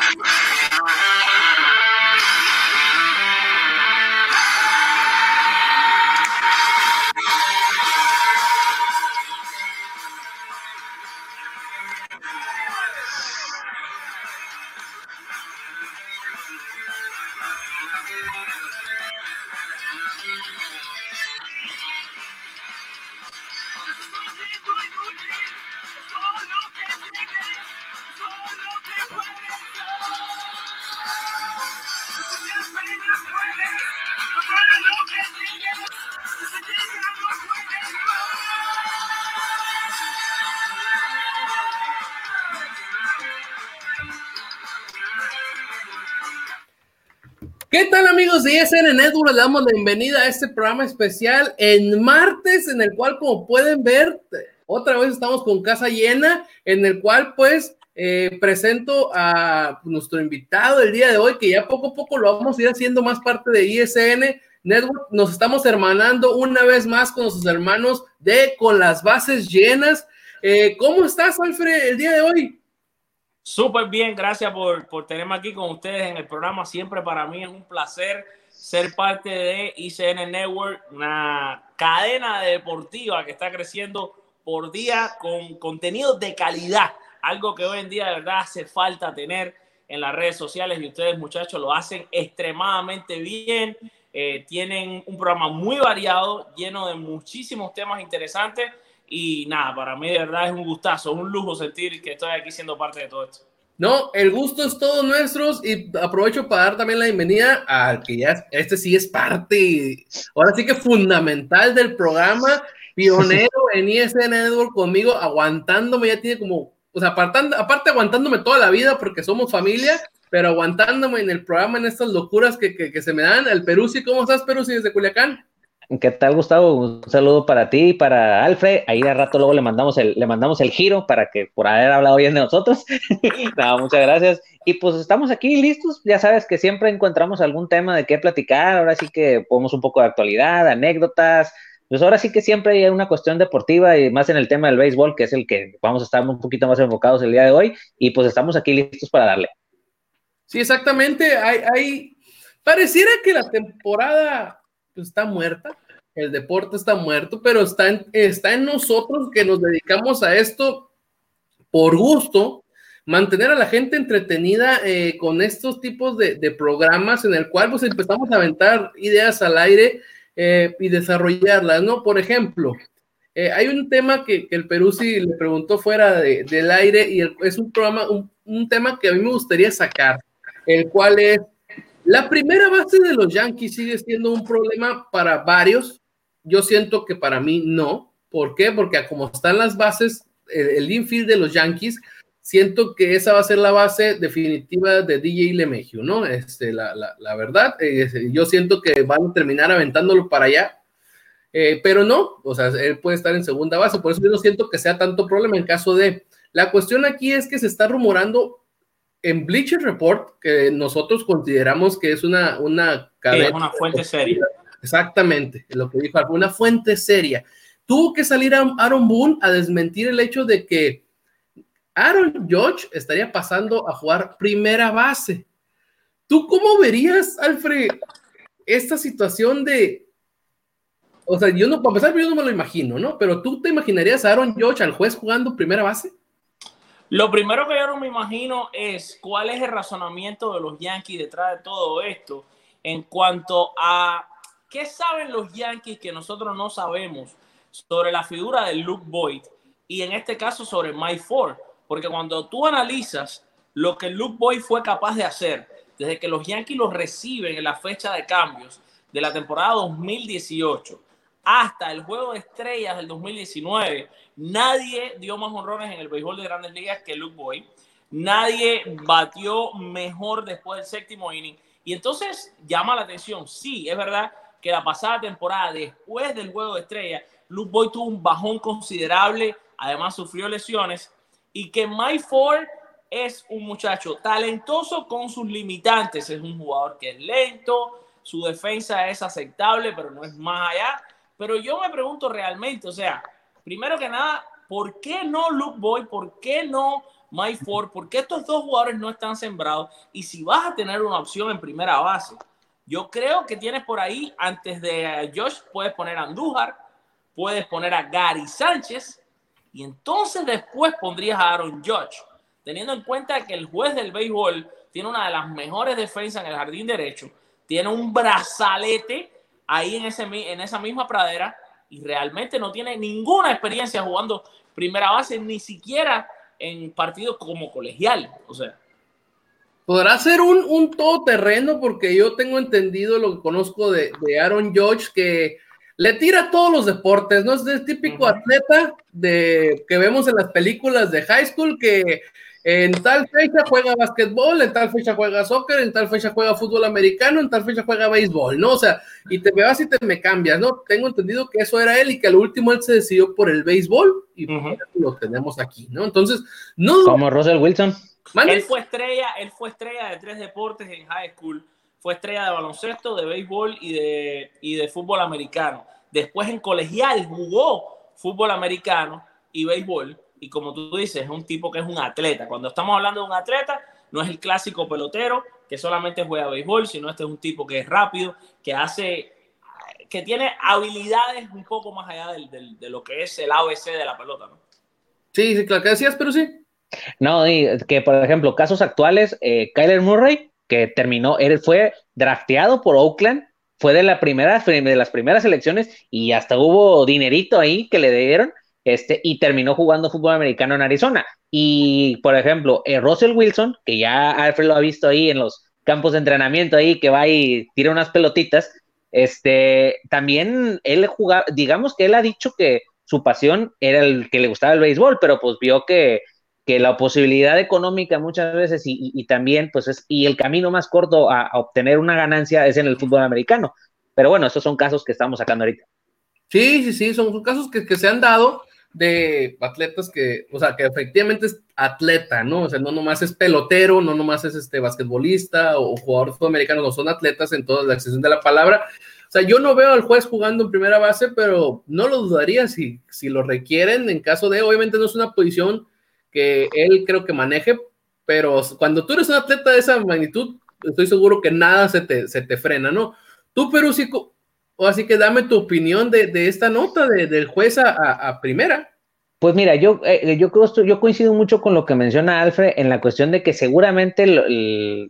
Thank you. De ISN Network? Le damos la bienvenida a este programa especial en martes, en el cual, como pueden ver, otra vez estamos con casa llena, en el cual pues eh, presento a nuestro invitado el día de hoy, que ya poco a poco lo vamos a ir haciendo más parte de ISN Network. Nos estamos hermanando una vez más con nuestros hermanos de Con las Bases Llenas. Eh, ¿Cómo estás, Alfred, el día de hoy? Súper bien, gracias por, por tenerme aquí con ustedes en el programa. Siempre para mí es un placer ser parte de ICN Network, una cadena deportiva que está creciendo por día con contenido de calidad, algo que hoy en día de verdad hace falta tener en las redes sociales y ustedes muchachos lo hacen extremadamente bien. Eh, tienen un programa muy variado, lleno de muchísimos temas interesantes y nada, para mí de verdad es un gustazo, un lujo sentir que estoy aquí siendo parte de todo esto. No, el gusto es todo nuestro y aprovecho para dar también la bienvenida al que ya este sí es parte, ahora sí que fundamental del programa, pionero en ISN Network conmigo, aguantándome, ya tiene como, o sea, apartando, aparte aguantándome toda la vida porque somos familia, pero aguantándome en el programa en estas locuras que, que, que se me dan. El Perú, ¿cómo estás, Perú, desde Culiacán? ¿Qué tal, Gustavo? Un saludo para ti y para Alfred. Ahí de rato luego le mandamos el, le mandamos el giro para que por haber hablado bien de nosotros. no, muchas gracias. Y pues estamos aquí listos. Ya sabes que siempre encontramos algún tema de qué platicar. Ahora sí que podemos un poco de actualidad, anécdotas. Pues ahora sí que siempre hay una cuestión deportiva y más en el tema del béisbol, que es el que vamos a estar un poquito más enfocados el día de hoy. Y pues estamos aquí listos para darle. Sí, exactamente. Hay, hay... Pareciera que la temporada pues, está muerta, el deporte está muerto, pero está en, está en nosotros que nos dedicamos a esto por gusto, mantener a la gente entretenida eh, con estos tipos de, programas en el cual pues empezamos a aventar ideas al aire eh, y desarrollarlas, ¿no? Por ejemplo, eh, hay un tema que, el Perú sí le preguntó fuera del aire y es un programa, un, un tema que a mí me gustaría sacar, el cual es la primera base de los Yankees sigue siendo un problema para varios. Yo siento que para mí no. ¿Por qué? Porque como están las bases, el, infield de los Yankees, siento que esa va a ser la base definitiva de DJ LeMahieu, ¿no? Este, la, verdad, eh, yo siento que van a terminar aventándolo para allá, eh, pero no, o sea, él puede estar en segunda base, por eso yo no siento que sea tanto problema en caso de... La cuestión aquí es que se está rumorando en Bleacher Report, que nosotros consideramos que es una, una una fuente seria. Exactamente, lo que dijo, una fuente seria. Tuvo que salir Aaron Boone a desmentir el hecho de que Aaron George estaría pasando a jugar primera base. ¿Tú cómo verías, Alfred, esta situación de... O sea, yo no, para empezar, yo no me lo imagino, ¿no? Pero tú te imaginarías a Aaron George, al juez, jugando primera base? Lo primero que yo no me imagino es cuál es el razonamiento de los Yankees detrás de todo esto en cuanto a qué saben los Yankees que nosotros no sabemos sobre la figura de Luke Boyd y en este caso sobre Mike Ford. Porque cuando tú analizas lo que Luke Boyd fue capaz de hacer desde que los Yankees lo reciben en la fecha de cambios de la temporada 2018 hasta el juego de estrellas del 2019, nadie dio más honrones en el béisbol de grandes ligas que Luke Boyd. Nadie batió mejor después del séptimo inning. Y entonces llama la atención. Sí, es verdad que la pasada temporada, después del juego de estrellas, Luke Boyd tuvo un bajón considerable, además sufrió lesiones, y que Mike Ford es un muchacho talentoso con sus limitantes. Es un jugador que es lento, su defensa es aceptable, pero no es más allá. Pero yo me pregunto realmente, o sea, primero que nada, ¿por qué no Luke Boy? ¿Por qué no Mike Ford, porque estos dos jugadores no están sembrados y si vas a tener una opción en primera base, yo creo que tienes por ahí, antes de Josh, puedes poner a Andújar, puedes poner a Gary Sánchez y entonces después pondrías a Aaron Judge, teniendo en cuenta que el juez del béisbol tiene una de las mejores defensas en el jardín derecho, tiene un brazalete ahí en, ese, en esa misma pradera y realmente no tiene ninguna experiencia jugando primera base, ni siquiera en partidos como colegial. O sea. Podrá ser un, un todoterreno porque yo tengo entendido lo que conozco de, de Aaron George que le tira a todos los deportes, ¿no? Es el típico atleta de, que vemos en las películas de high school que en tal fecha juega básquetbol, en tal fecha juega soccer, en tal fecha juega fútbol americano, en tal fecha juega béisbol, ¿no? O sea, y te me vas y te me cambias, ¿no? Tengo entendido que eso era él y que al último él se decidió por el béisbol y lo tenemos aquí, ¿no? Entonces, no. Como Russell Wilson. Él fue estrella, él fue estrella de tres deportes en high school. Fue estrella de baloncesto, de béisbol y de, y de fútbol americano. Después en colegial jugó fútbol americano y béisbol y como tú dices, es un tipo que es un atleta. Cuando estamos hablando de un atleta, no es el clásico pelotero que solamente juega béisbol, sino este es un tipo que es rápido, que hace, que tiene habilidades un poco más allá de lo que es el ABC de la pelota, ¿no? Sí, sí, claro que decías, pero sí. No, que por ejemplo, casos actuales, eh, Kyler Murray, que terminó, él fue drafteado por Oakland, fue de, la primera, de las primeras elecciones y hasta hubo dinerito ahí que le dieron este, y terminó jugando fútbol americano en Arizona. Y, por ejemplo, eh, Russell Wilson, que ya Alfred lo ha visto ahí en los campos de entrenamiento ahí, que va y tira unas pelotitas, este, también él jugaba, digamos que él ha dicho que su pasión era el que le gustaba el béisbol, pero pues vio que, que la posibilidad económica muchas veces y, también, pues es, y el camino más corto a, obtener una ganancia es en el fútbol americano. Pero bueno, estos son casos que estamos sacando ahorita. Sí, sí, sí, son casos que, que se han dado de atletas que, o sea, que efectivamente es atleta, ¿no? O sea, no nomás es pelotero, no nomás es este basquetbolista o jugador sudamericano, no son atletas en toda la extensión de la palabra. O sea, yo no veo al juez jugando en primera base, pero no lo dudaría si, si lo requieren en caso de, obviamente no es una posición que él creo que maneje, pero cuando tú eres un atleta de esa magnitud, estoy seguro que nada se te, se te frena, ¿no? Tú, Perú, sí, así que dame tu opinión de, esta nota del juez a, primera. Pues mira, yo, eh, yo, yo coincido mucho con lo que menciona Alfred en la cuestión de que seguramente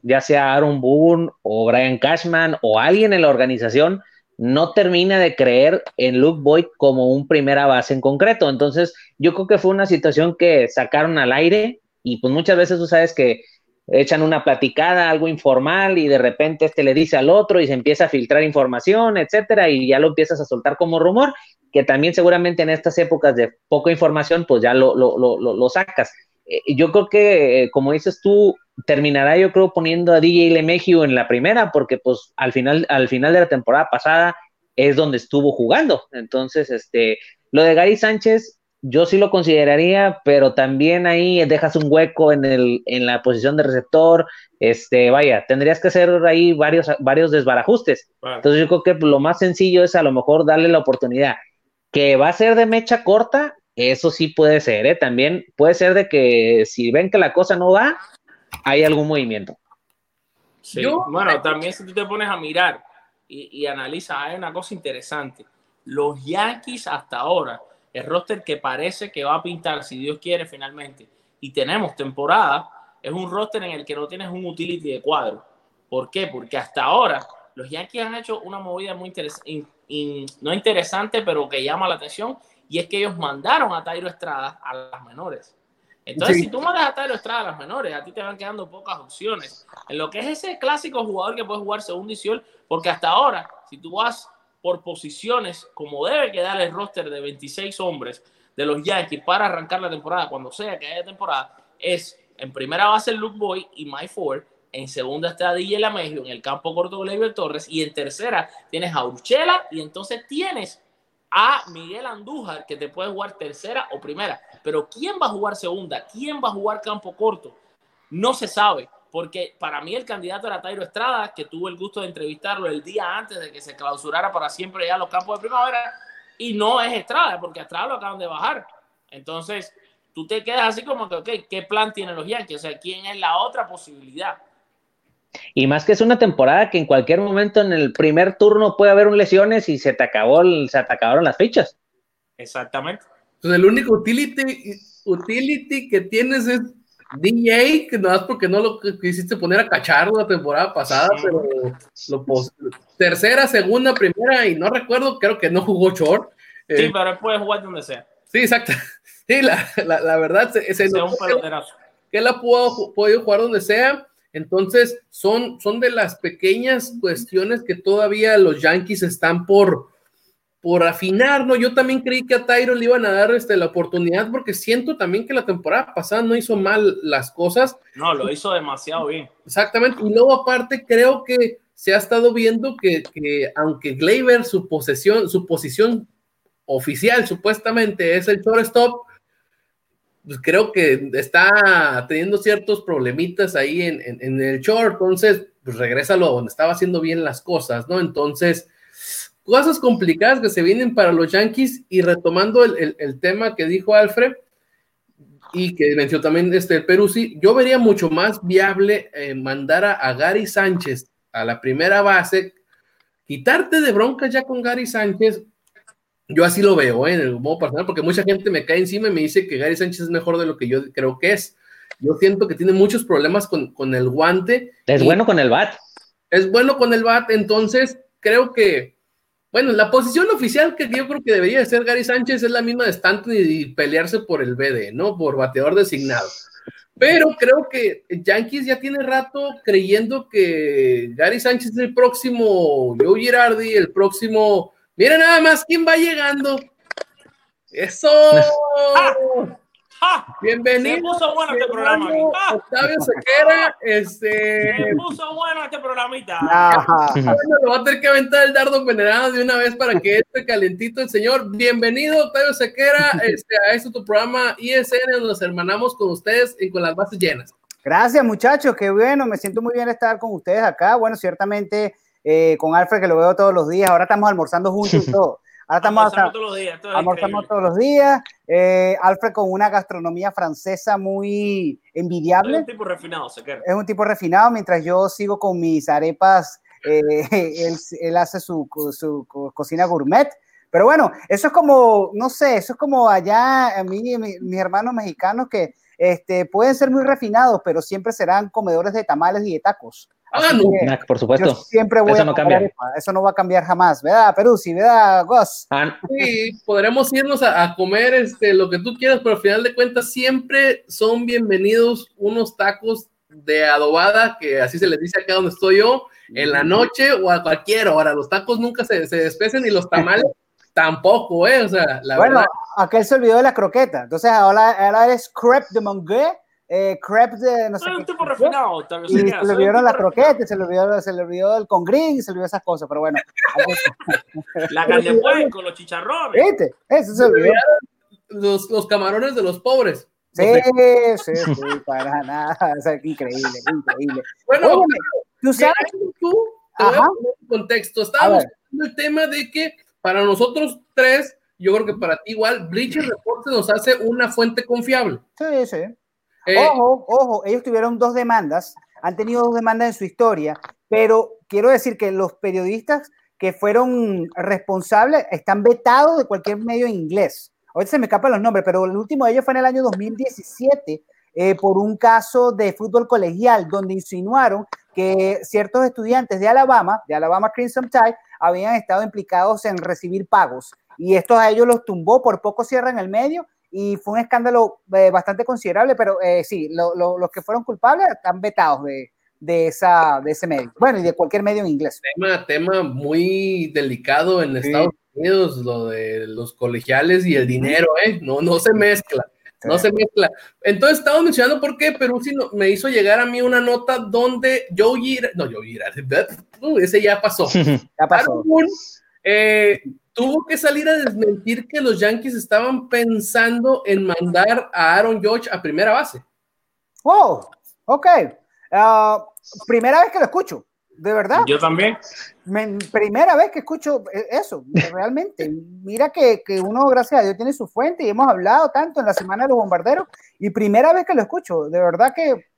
ya sea Aaron Boone o Brian Cashman o alguien en la organización no termina de creer en Luke Boyd como un primera base en concreto. Entonces, yo creo que fue una situación que sacaron al aire y pues muchas veces tú sabes que echan una platicada, algo informal y de repente este le dice al otro y se empieza a filtrar información, etcétera, y ya lo empiezas a soltar como rumor, que también seguramente en estas épocas de poca información, pues ya lo, lo, lo, lo sacas. Eh, yo creo que, eh, como dices tú, terminará yo creo poniendo a DJ LeMahieu en la primera, porque pues al final, al final de la temporada pasada es donde estuvo jugando. Entonces, este, lo de Gary Sánchez, yo sí lo consideraría, pero también ahí dejas un hueco en, el, en la posición de receptor. Este, vaya, tendrías que hacer ahí varios, varios desbarajustes. Entonces yo creo que lo más sencillo es a lo mejor darle la oportunidad. Que va a ser de mecha corta, eso sí puede ser, ¿eh? También puede ser de que si ven que la cosa no va, hay algún movimiento. Sí. Bueno, también si tú te pones a mirar y, y analizas, hay una cosa interesante. Los Yankees hasta ahora el roster que parece que va a pintar, si Dios quiere, finalmente, y tenemos temporada, es un roster en el que no tienes un utility de cuadro. ¿Por qué? Porque hasta ahora los Yankees han hecho una movida muy interesante, no interesante, pero que llama la atención, y es que ellos mandaron a Tairo Estrada a las menores. Entonces, si tú mandas a Tairo Estrada a las menores, a ti te van quedando pocas opciones. En lo que es ese clásico jugador que puede jugar segundo y porque hasta ahora, si tú vas por posiciones, como debe quedar el roster de 26 hombres de los Yankees para arrancar la temporada, cuando sea que haya temporada, es en primera base el Luke Boy y Mike Ford, en segunda está DJ Lamegio, en el campo corto Gleyber Torres, y en tercera tienes a Urchela, y entonces tienes a Miguel Andújar, que te puede jugar tercera o primera. Pero ¿quién va a jugar segunda? ¿Quién va a jugar campo corto? No se sabe porque para mí el candidato era Tairo Estrada, que tuvo el gusto de entrevistarlo el día antes de que se clausurara para siempre ya los campos de primavera, y no es Estrada, porque Estrada lo acaban de bajar. Entonces, tú te quedas así como que, ok, ¿qué plan tienen los Yankees? O sea, ¿quién es la otra posibilidad? Y más que es una temporada que en cualquier momento en el primer turno puede haber un lesiones y se te acabó, se te acabaron las fichas. Exactamente. Entonces el único utility, utility que tienes es DJ, que no es porque no lo quisiste poner a cachar la temporada pasada, pero lo tercera, segunda, primera, y no recuerdo, creo que no jugó short. Sí, eh, pero puede jugar donde sea. Sí, exacto. Sí, la, la, verdad, se, se un peloterazo. Que él ha podido, jugar donde sea. Entonces, son, son de las pequeñas cuestiones que todavía los Yankees están por, por afinar, ¿no? Yo también creí que a Tyro le iban a dar este, la oportunidad porque siento también que la temporada pasada no hizo mal las cosas. No, lo hizo demasiado bien. Exactamente. Y luego aparte creo que se ha estado viendo que, aunque Gleyber su posesión, su posición oficial supuestamente es el shortstop, pues creo que está teniendo ciertos problemitas ahí en, en, el short, entonces pues regrésalo donde estaba haciendo bien las cosas, ¿no? Entonces cosas complicadas que se vienen para los Yankees y retomando el, tema que dijo Alfred y que mencionó también este Peruzzi, yo vería mucho más viable eh, mandar a, Gary Sánchez a la primera base, quitarte de broncas ya con Gary Sánchez, yo así lo veo ¿eh? en el modo personal, porque mucha gente me cae encima y me dice que Gary Sánchez es mejor de lo que yo creo que es. Yo siento que tiene muchos problemas con, con el guante. Es bueno con el bat. Es bueno con el bat, entonces creo que bueno, la posición oficial que yo creo que debería ser Gary Sánchez es la misma de Stanton y pelearse por el BD, ¿no? Por bateador designado. Pero creo que Yankees ya tiene rato creyendo que Gary Sánchez es el próximo Joe Girardi, el próximo. Mira nada más quién va llegando. Eso. Bienvenido. Se puso bueno este programa. Ah. Octavio Sequera, este. Se puso bueno este programita. Lo va a tener que aventar el dardo venerado de una vez para que esté calentito el señor. Bienvenido, Octavio Sequera, este, a este tu programa ISN, donde nos hermanamos con ustedes y con las bases llenas. Gracias, muchachos. Qué bueno. Me siento muy bien estar con ustedes acá. Bueno, ciertamente eh, con Alfred, que lo veo todos los días. Ahora estamos almorzando juntos y todo. Ahora estamos todos los días. Almorzamos todos los días. Eh, Alfred con una gastronomía francesa muy envidiable. Es un tipo refinado, se Es un tipo refinado, mientras yo sigo con mis arepas, eh, él, hace su, su, cocina gourmet. Pero bueno, eso es como, no sé, eso es como allá, a mí, mis hermanos mexicanos que este, pueden ser muy refinados, pero siempre serán comedores de tamales y de tacos. Ah, no. Por supuesto. siempre voy eso a no cambia. Eso no va a cambiar jamás, ¿verdad, Perú? Sí, ¿verdad, Gus? Ah, sí, podremos irnos a, comer este, lo que tú quieras, pero al final de cuentas siempre son bienvenidos unos tacos de adobada, que así se les dice acá donde estoy yo, en la noche o a cualquier hora. Los tacos nunca se, se despecen y los tamales tampoco, ¿eh? O sea, la bueno, verdad. aquel se olvidó de la croqueta. Entonces ahora, ahora es crepe de mongué eh, crepes de no sé un tipo refinado, y se le olvidaron las croquetas, se le olvidó, se le olvidó el congrín, se le olvidó esas cosas, pero bueno. la carne de con los chicharrones. ¿Viste? Eso se olvidó. Los, los camarones de los pobres. Sí, sí, sí, para nada. O sea, increíble, increíble. Bueno, tú sabes. Tú, te voy a poner un contexto. Estábamos hablando el tema de que para nosotros tres, yo creo que para ti igual, Bleacher Report nos hace una fuente confiable. Sí, sí. Eh, ojo, ojo, ellos tuvieron dos demandas, han tenido dos demandas en su historia, pero quiero decir que los periodistas que fueron responsables están vetados de cualquier medio en inglés. Ahorita se me escapan los nombres, pero el último de ellos fue en el año 2017 eh, por un caso de fútbol colegial donde insinuaron que ciertos estudiantes de Alabama, de Alabama Crimson Tide, habían estado implicados en recibir pagos y esto a ellos los tumbó, por poco cierran el medio y fue un escándalo eh, bastante considerable, pero eh, sí, los que fueron culpables están vetados de, de, esa, de ese medio. Bueno, y de cualquier medio en inglés. Tema, tema muy delicado en Estados Unidos, lo de los colegiales y el dinero, ¿eh? No, no se mezcla. No se mezcla. Entonces estamos mencionando por qué Perú me hizo llegar a mí una nota donde Joe Girard, no, Joe Girard, ese ya pasó. ya pasó. Eh, tuvo que salir a desmentir que los Yankees estaban pensando en mandar a Aaron George a primera base. Oh, ok. Ah, primera vez que lo escucho. de verdad. Yo también. primera vez que escucho eh, eso, realmente. Mira que, que, uno, gracias a Dios, tiene su fuente y hemos hablado tanto en la Semana de los Bombarderos y primera vez que lo escucho. De verdad que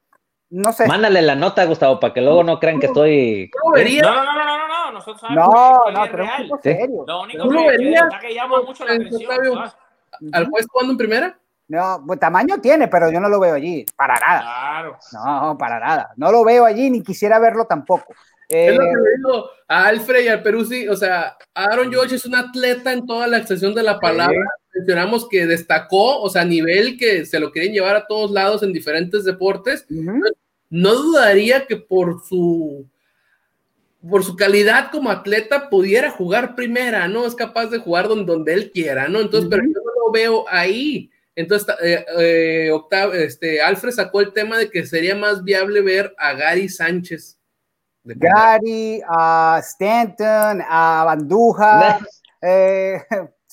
no sé. Mándale la nota, Gustavo, para que luego no crean que estoy. No, no, no, no, no, no, nosotros sabemos no, no, pero es serio. Lo único que, que, llama mucho la atención. ¿Al juez jugando en primera? No, pues, tamaño tiene, pero yo no lo veo allí, para nada. Claro. No, para nada. No lo veo allí ni quisiera verlo tampoco. es lo que le digo a Alfred y al Peruzzi, o sea, Aaron George es un atleta en toda la extensión de la palabra. Mencionamos que destacó, o sea, a nivel que se lo quieren llevar a todos lados en diferentes deportes. No dudaría que por su por su calidad como atleta pudiera jugar primera, ¿no? Es capaz de jugar donde, donde él quiera, ¿no? Entonces, pero yo no lo veo ahí. Entonces, eh, eh, este, Alfred sacó el tema de que sería más viable ver a Gary Sánchez. Gary, a Stanton, a Banduja. Eh,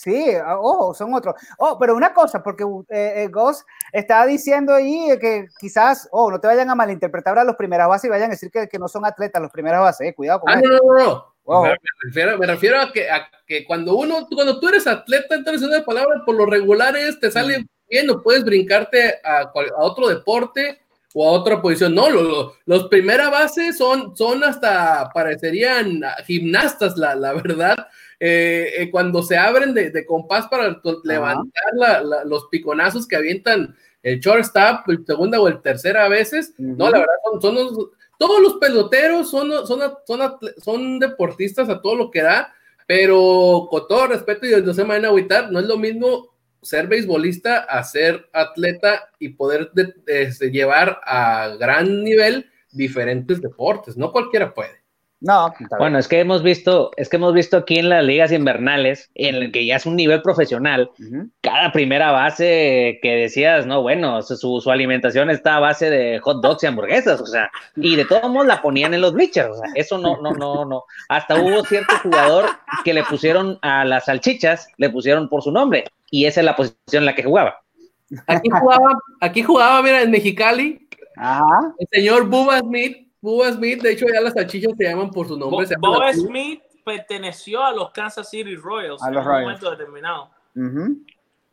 sí, oh, son otros. Oh, pero una cosa, porque eh, Goss estaba diciendo ahí que quizás, oh, no te vayan a malinterpretar a los primeras bases y vayan a decir que, que no son atletas los primeras bases. cuidado con ah, no, no, no. Me, refiero, me, refiero, a que, a que cuando uno, cuando tú eres atleta, entonces una palabra por lo regular es, te sale bien, no puedes brincarte a, a, otro deporte o a otra posición. No, los, los primera base son, son hasta, parecerían gimnastas, la, la verdad. Eh, eh, cuando se abren de, de compás para levantar la, los piconazos que avientan el shortstop, el segunda o el tercera a veces, no, la verdad son, son los, todos los peloteros son, son, son, son, deportistas a todo lo que da, pero con todo respeto y no se me van a agüitar, no es lo mismo ser beisbolista a ser atleta y poder este, llevar a gran nivel diferentes deportes, no cualquiera puede. No, bueno, es que hemos visto, es que hemos visto aquí en las ligas invernales, en el que ya es un nivel profesional, cada primera base que decías, no, bueno, su, su, alimentación está a base de hot dogs y hamburguesas, o sea, y de todos modos la ponían en los bleachers, o sea, eso no, no, no, no. Hasta hubo cierto jugador que le pusieron a las salchichas, le pusieron por su nombre, y esa es la posición en la que jugaba. Aquí jugaba, aquí jugaba, mira, en Mexicali, el señor Bubba Smith Bubba Smith, de hecho, ya las salchichas se llaman por su nombre. Bubba Smith perteneció a los Kansas City Royals en un momento determinado.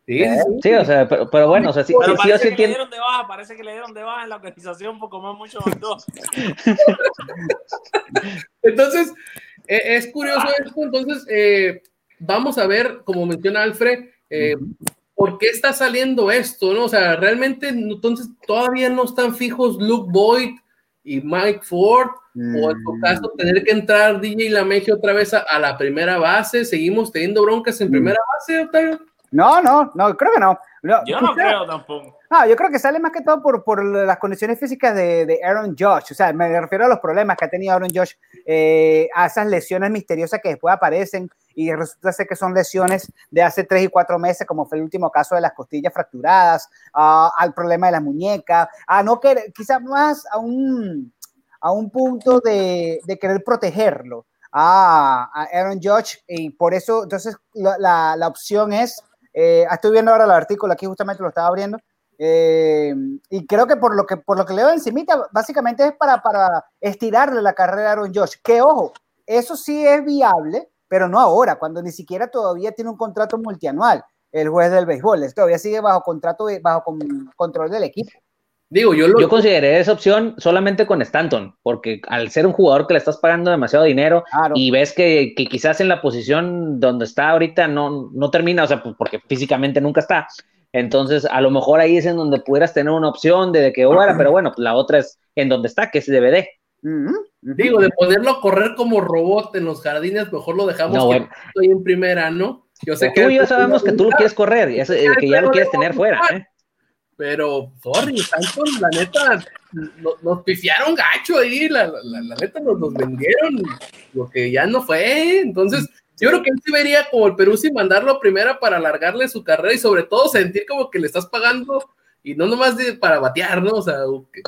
Sí, sí, o sea, pero, bueno, o sea, sí, pero sí, parece que le dieron de baja, parece que le dieron de baja en la organización por comer mucho dos. entonces, eh, es curioso esto, entonces, eh, vamos a ver, como menciona Alfred, eh, ¿por qué está saliendo esto? ¿no? O sea, realmente, entonces, todavía no están fijos Luke Boyd, y Mike Ford, o en tu caso tener que entrar DJ Lamegio otra vez a, la primera base, seguimos teniendo broncas en primera base, Octavio. No, no, no, creo que no. yo no creo tampoco. No, yo creo que sale más que todo por, por las condiciones físicas de, de, Aaron Josh. O sea, me refiero a los problemas que ha tenido Aaron Josh, eh, a esas lesiones misteriosas que después aparecen y resulta ser que son lesiones de hace tres y cuatro meses, como fue el último caso de las costillas fracturadas, al problema de la muñeca, a no querer, quizás más a un, a un punto de, de querer protegerlo a, Aaron Judge y por eso, entonces la, la, opción es, eh, estoy viendo ahora el artículo, aquí justamente lo estaba abriendo, eh, y creo que por lo que por lo que leo encimita, básicamente es para, para estirarle la carrera a Aaron Josh. Que ojo, eso sí es viable, pero no ahora, cuando ni siquiera todavía tiene un contrato multianual el juez del béisbol, todavía sigue bajo contrato, bajo control del equipo. Digo, yo, lo... yo consideré esa opción solamente con Stanton, porque al ser un jugador que le estás pagando demasiado dinero y ves que, que, quizás en la posición donde está ahorita no, no termina, o sea, pues porque físicamente nunca está. Entonces, a lo mejor ahí es en donde pudieras tener una opción de, que ahora, pero bueno, pues la otra es en donde está, que es DVD. Digo, de ponerlo a correr como robot en los jardines, mejor lo dejamos no, estoy en primera, ¿no? Yo sé que tú y yo sabemos que tú lo quieres correr, eh, que ya lo quieres tener fuera, ¿eh? Pero, sorry, la neta, nos, nos pifiaron gacho ahí, la, la, neta nos, nos, vendieron lo que ya no fue. Entonces, yo creo que él sí vería como el Perú sin mandarlo primera para alargarle su carrera y sobre todo sentir como que le estás pagando y no nomás de, para batear, ¿no? O sea,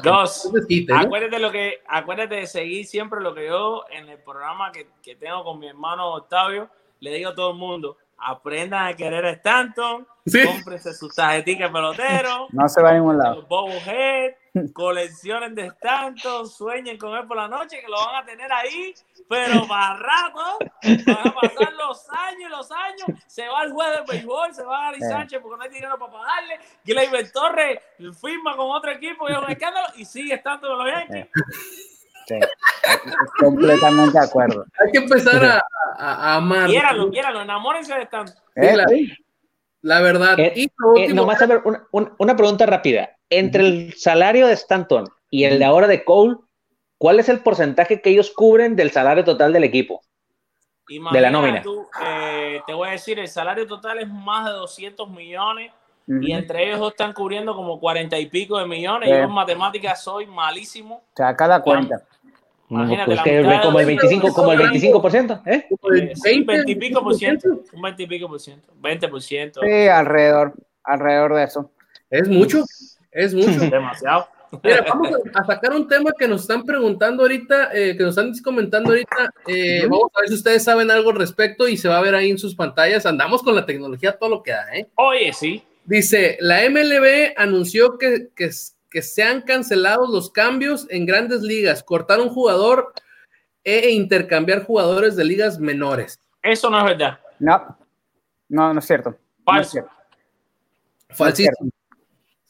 Dos, acuérdate, lo que, acuérdate de seguir siempre lo que yo en el programa que, que tengo con mi hermano Octavio le digo a todo el mundo, aprendan a querer a Stanton, sí. cómprense sus tarjeticas pelotero, no se va a ningún lado. Head, coleccionen de Stanton, sueñen con él por la noche, que lo van a tener ahí, pero para rato, van a pasar los años y los años, se va el juez de béisbol, se va Gary Sánchez porque no hay dinero para pagarle, Gleyber Torres firma con otro equipo y es un escándalo y sigue estando con los Yankees. Sí, completamente de acuerdo. Hay que empezar a, a, a amar. Quiéralo, quiéralo, enamórense de Stanton. ¿Eh? la, la verdad. Eh, y lo eh, nomás a ver, una- una pregunta rápida. Entre el salario de Stanton y el de ahora de Cole, ¿cuál es el porcentaje que ellos cubren del salario total del equipo? Imagina De la nómina. tú, eh, te voy a decir, el salario total es más de 200 millones y entre ellos dos están cubriendo como 40 y pico de millones. Yo en matemáticas soy malísimo. Saca la cuenta. Imagínate, Pues que como el los 25, como el 25%, ¿eh? Eh, sí, 20, 20 y pico por ciento. Un 20 y pico por ciento. 20 por ciento. Sí, alrededor, alrededor de eso. Es mucho, es mucho. Demasiado. Mira, vamos a, a sacar un tema que nos están preguntando ahorita, eh, que nos están comentando ahorita. Eh, Vamos a ver si ustedes saben algo al respecto y se va a ver ahí en sus pantallas. Andamos con la tecnología todo lo que da, ¿eh? Oye, sí. Dice, la MLB anunció que, que, que se han cancelado los cambios en grandes ligas, cortar un jugador e intercambiar jugadores de ligas menores. Eso no es verdad. No, no, no es cierto. No es Falso. cierto. Falsísimo.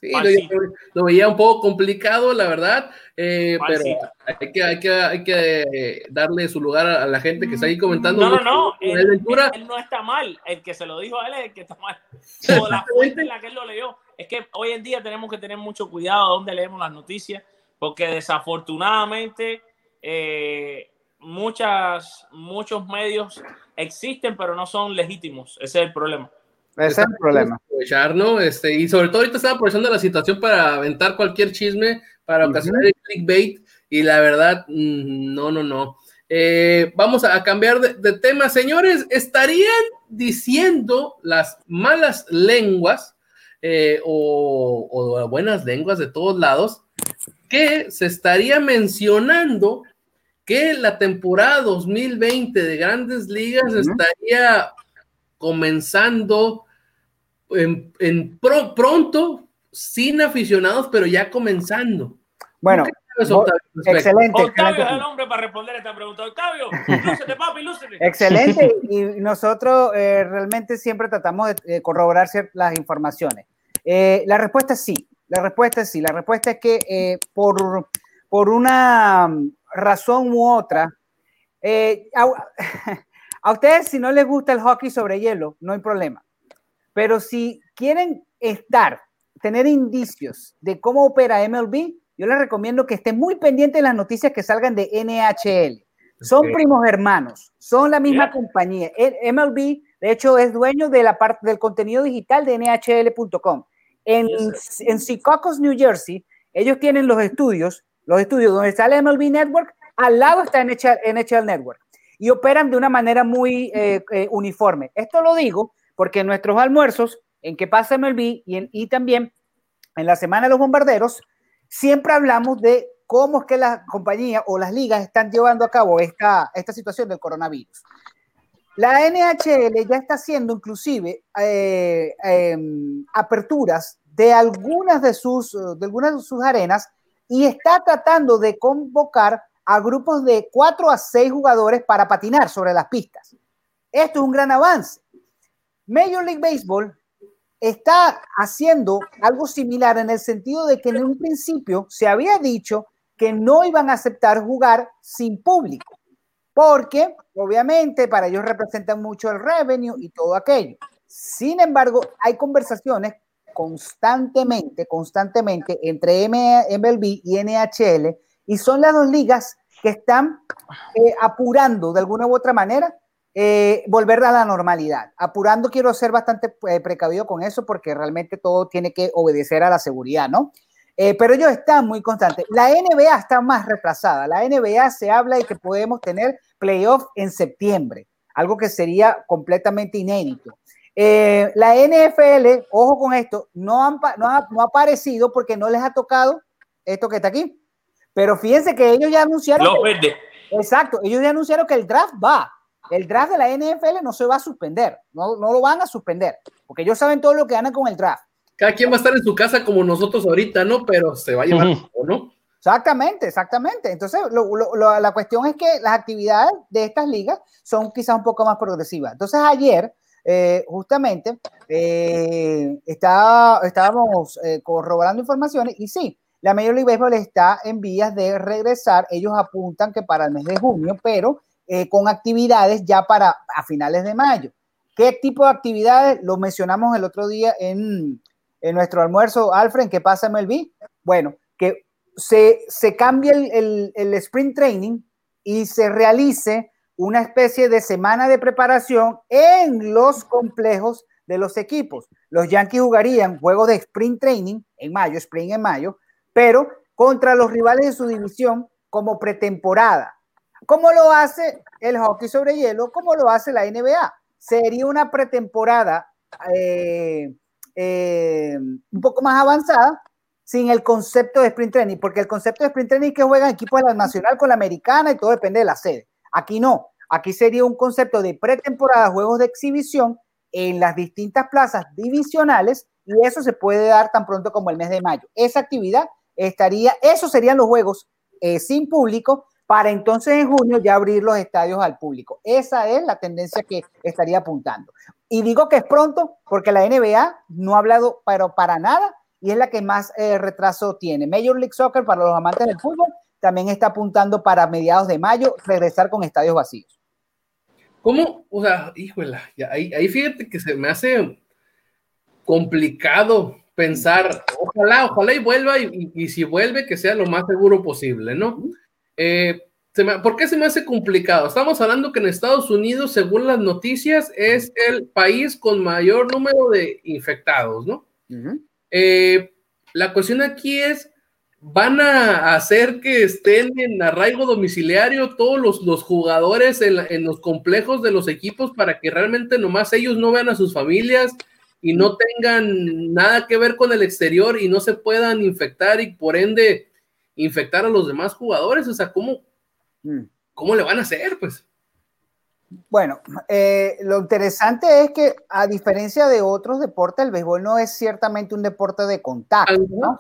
Sí, lo, veía un poco complicado, la verdad, eh, pero hay que, hay que, hay que darle su lugar a, la gente que está ahí comentando. No, no, no. Él, Él, Ventura, él no está mal. El que se lo dijo a él es el que está mal. O la fuente en la que él lo leyó. Es que hoy en día tenemos que tener mucho cuidado a dónde leemos las noticias, porque desafortunadamente eh, muchas, muchos medios existen, pero no son legítimos. Ese es el problema. Ese es el problema. aprovechar, ¿no? Este, y sobre todo ahorita están aprovechando la situación para aventar cualquier chisme, para ocasionar el clickbait, y la verdad, mm, no, no, no. Eh, vamos a, cambiar de, de tema, señores. ¿Estarían diciendo las malas lenguas eh, o, o buenas lenguas de todos lados que se estaría mencionando que la temporada 2020 de grandes ligas estaría comenzando en, en pro- pronto, sin aficionados, pero ya comenzando? Bueno, excelente. Octavio excelente. es el hombre para responder esta pregunta. Octavio, lúcete, papi, lúcete. Excelente, y nosotros eh, realmente siempre tratamos de corroborar las informaciones. Eh, la respuesta es sí, la respuesta es sí, la respuesta es que eh, por, por una razón u otra, eh, a, a ustedes si no les gusta el hockey sobre hielo, no hay problema, pero si quieren estar, tener indicios de cómo opera MLB, yo les recomiendo que estén muy pendientes de las noticias que salgan de NHL. Son Ok. primos hermanos, son la misma Yeah. compañía. MLB, de hecho, es dueño de la parte del contenido digital de NHL.com. En, Yes, en Secaucus, New Jersey, ellos tienen los estudios, los estudios donde el MLB Network, al lado está NHL, NHL Network. Y operan de una manera muy eh, eh, uniforme. Esto lo digo porque nuestros almuerzos, en que pasa MLB y, en- y también en la Semana de los Bombarderos, siempre hablamos de cómo es que las compañías o las ligas están llevando a cabo esta, situación del coronavirus. La NHL ya está haciendo inclusive eh, em, aperturas de algunas de sus, de algunas de sus arenas y está tratando de convocar a grupos de cuatro a seis jugadores para patinar sobre las pistas. Esto es un gran avance. Major League Baseball está haciendo algo similar en el sentido de que en un principio se había dicho que no iban a aceptar jugar sin público, porque obviamente para ellos representan mucho el revenue y todo aquello. Sin embargo, hay conversaciones constantemente, constantemente entre MLB y NHL y son las dos ligas que están eh, apurando de alguna u otra manera eh, volver a la normalidad. Apurando quiero ser bastante eh, precavido con eso porque realmente todo tiene que obedecer a la seguridad, ¿no? Eh, pero ellos están muy constantes. La NBA está más retrasada. La NBA se habla de que podemos tener playoff en septiembre, algo que sería completamente inédito. La NFL, ojo con esto, no, han, pa- no, ha, no ha aparecido porque no les ha tocado esto que está aquí. Pero fíjense que ellos ya anunciaron. Los verdes. Exacto, ellos ya anunciaron que el draft va. El draft de la NFL no se va a suspender, no, no lo van a suspender, porque ellos saben todo lo que ganan con el draft. cada quien va a estar en su casa como nosotros ahorita, ¿no? Pero se va a llevar, ¿no? Exactamente, exactamente. Entonces, la cuestión es que las actividades de estas ligas son quizás un poco más progresivas. Entonces, ayer, eh, justamente, eh, estábamos eh, corroborando informaciones y sí, la Major League Baseball está en vías de regresar. Ellos apuntan que para el mes de junio, pero con actividades ya para a finales de mayo. ¿Qué tipo de actividades? Lo mencionamos el otro día en, en nuestro almuerzo, Alfred, ¿qué pasa MLB? Bueno, que se, se cambie el, el, sprint training y se realice una especie de semana de preparación en los complejos de los equipos. Los Yankees jugarían juegos de sprint training en mayo, sprint en mayo, pero contra los rivales de su división como pretemporada. ¿Cómo lo hace el hockey sobre hielo? ¿Cómo lo hace la NBA? Sería una pretemporada eh, eh, un poco más avanzada, sin el concepto de sprint training, porque el concepto de sprint training es que juegan equipos de la nacional con la americana y todo depende de la sede. Aquí no, aquí sería un concepto de pretemporada, juegos de exhibición en las distintas plazas divisionales y eso se puede dar tan pronto como el mes de mayo. Esa actividad estaría, esos serían los juegos eh, sin público para entonces en junio ya abrir los estadios al público. Esa es la tendencia que estaría apuntando. Y digo que es pronto porque la NBA no ha hablado, pero para nada y es la que más eh, retraso tiene. Major League Soccer, para los amantes del fútbol, también está apuntando para mediados de mayo regresar con estadios vacíos. ¿Cómo? O sea, híjole, ahí, ahí fíjate que se me hace complicado pensar, ojalá, ojalá y vuelva, y, si vuelve, que sea lo más seguro posible, ¿no? Eh, ¿Por qué se me hace complicado? Estamos hablando que en Estados Unidos, según las noticias, es el país con mayor número de infectados, ¿no? Eh, la cuestión aquí es, ¿van a hacer que estén en arraigo domiciliario todos los, jugadores en, los complejos de los equipos para que realmente nomás ellos no vean a sus familias y no tengan nada que ver con el exterior y no se puedan infectar y por ende infectar a los demás jugadores? O sea, ¿cómo, mm. cómo le van a hacer? Pues. Bueno, eh, lo interesante es que a diferencia de otros deportes, el béisbol no es ciertamente un deporte de contacto, ¿no?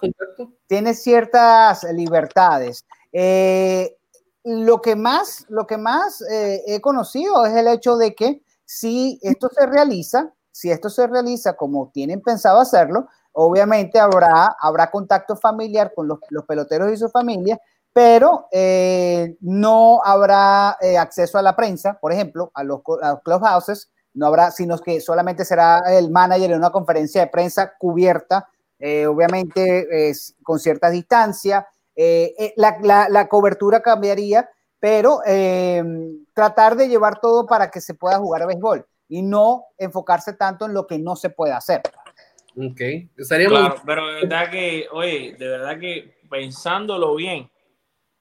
Tiene ciertas libertades. Eh, lo que más, lo que más eh, he conocido es el hecho de que si esto se realiza, si esto se realiza como tienen pensado hacerlo, obviamente habrá, habrá contacto familiar con los, los peloteros y su familia, pero eh, no habrá eh, acceso a la prensa, por ejemplo, a los, clubhouses, no habrá, sino que solamente será el manager en una conferencia de prensa cubierta, eh, obviamente con cierta distancia. La, la, cobertura cambiaría, pero tratar de llevar todo para que se pueda jugar a béisbol y no enfocarse tanto en lo que no se puede hacer. Ok, claro, pero de verdad que, oye, de verdad que pensándolo bien,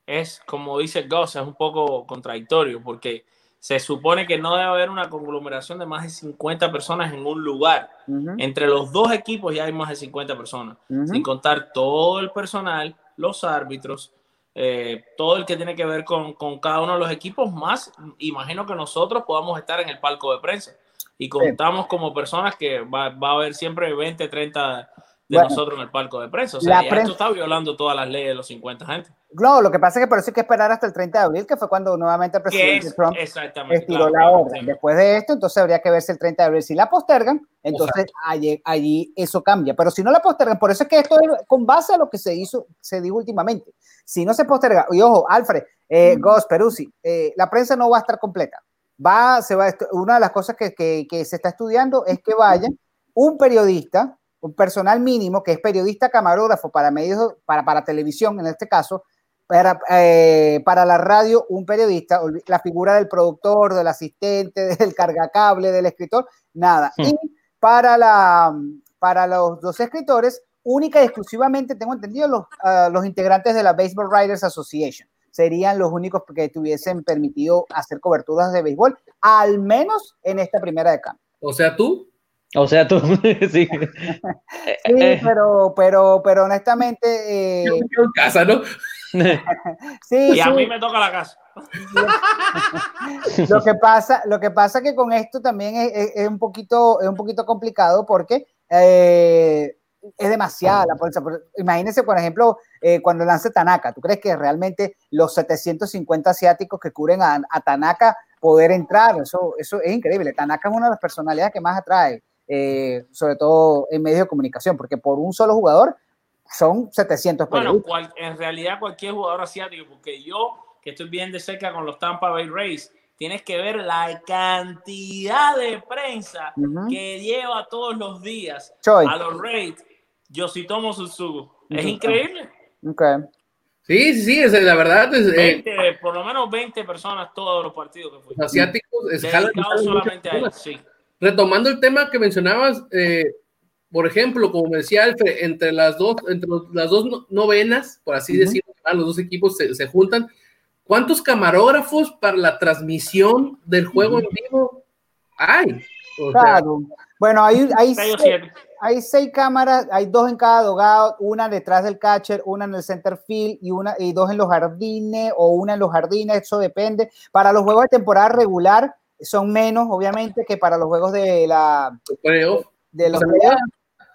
es, como dice Goss, es un poco contradictorio porque se supone que no debe haber una conglomeración de más de 50 personas en un lugar. Entre los dos equipos ya hay más de 50 personas, sin contar todo el personal, los árbitros, eh, todo el que tiene que ver con, cada uno de los equipos, más imagino que nosotros podamos estar en el palco de prensa. Y contamos como personas que va, va, a haber siempre 20, 30 de nosotros en el palco de prensa. O sea, esto está violando todas las leyes de los 50 gente. No, lo que pasa es que por eso hay que esperar hasta el 30 de abril, que fue cuando nuevamente el presidente Trump estiró la orden. Después de esto, entonces habría que ver si el 30 de abril, si la postergan, entonces allí, allí, eso cambia. Pero si no la postergan, por eso es que esto es con base a lo que se hizo, se dijo últimamente. Si no se posterga, y ojo, Alfred, eh, Ghost, Peruzzi, eh, la prensa no va a estar completa. Va, se va, una de las cosas que, que, que se está estudiando es que vaya un periodista un personal mínimo que es periodista camarógrafo para medios, para, para televisión en este caso, para, eh, para la radio un periodista, la figura del productor, del asistente, del cargacable, del escritor, nada. Y para, la, para los dos escritores, única y exclusivamente, tengo entendido, los, ah, los integrantes de la Baseball Writers Association serían los únicos que tuviesen permitido hacer coberturas de béisbol, al menos en esta primera de cambio. O sea, tú. O sea, tú, sí. sí, pero, pero, pero honestamente. Eh... Yo en casa, ¿no? sí, y a mí me toca la casa. lo que pasa, lo que pasa que con esto también es, un poquito, es un poquito complicado porque eh, es demasiada la fuerza. Imagínense, por ejemplo, eh, cuando lance Tanaka. ¿Tú crees que realmente los 750 asiáticos que cubren a, Tanaka poder entrar? Eso, eso es increíble. Tanaka es una de las personalidades que más atrae, eh, sobre todo en medios de comunicación, porque por un solo jugador son 700 Bueno, en realidad cualquier jugador asiático, porque yo que estoy bien de cerca con los Tampa Bay Rays, tienes que ver la cantidad de prensa que lleva todos los días a los Rays Yoshitomo Suzugu. Es increíble. Sí, sí, sí, es, la verdad. Es, 20, eh, por lo menos 20 personas todos los partidos que. Asiáticos, es, solamente a sí. Retomando el tema que mencionabas, eh, por ejemplo, como me decía Alfred, entre las dos, entre las dos novenas, por así decirlo, los dos equipos se, juntan. ¿Cuántos camarógrafos para la transmisión del juego en vivo hay? claro. bueno, hay, hay, hay seis cámaras, hay dos en cada dogado, una detrás del catcher, una en el center field y una y dos en los jardines o una en los jardines, eso depende. Para los juegos de temporada regular son menos, obviamente, que para los juegos de la de los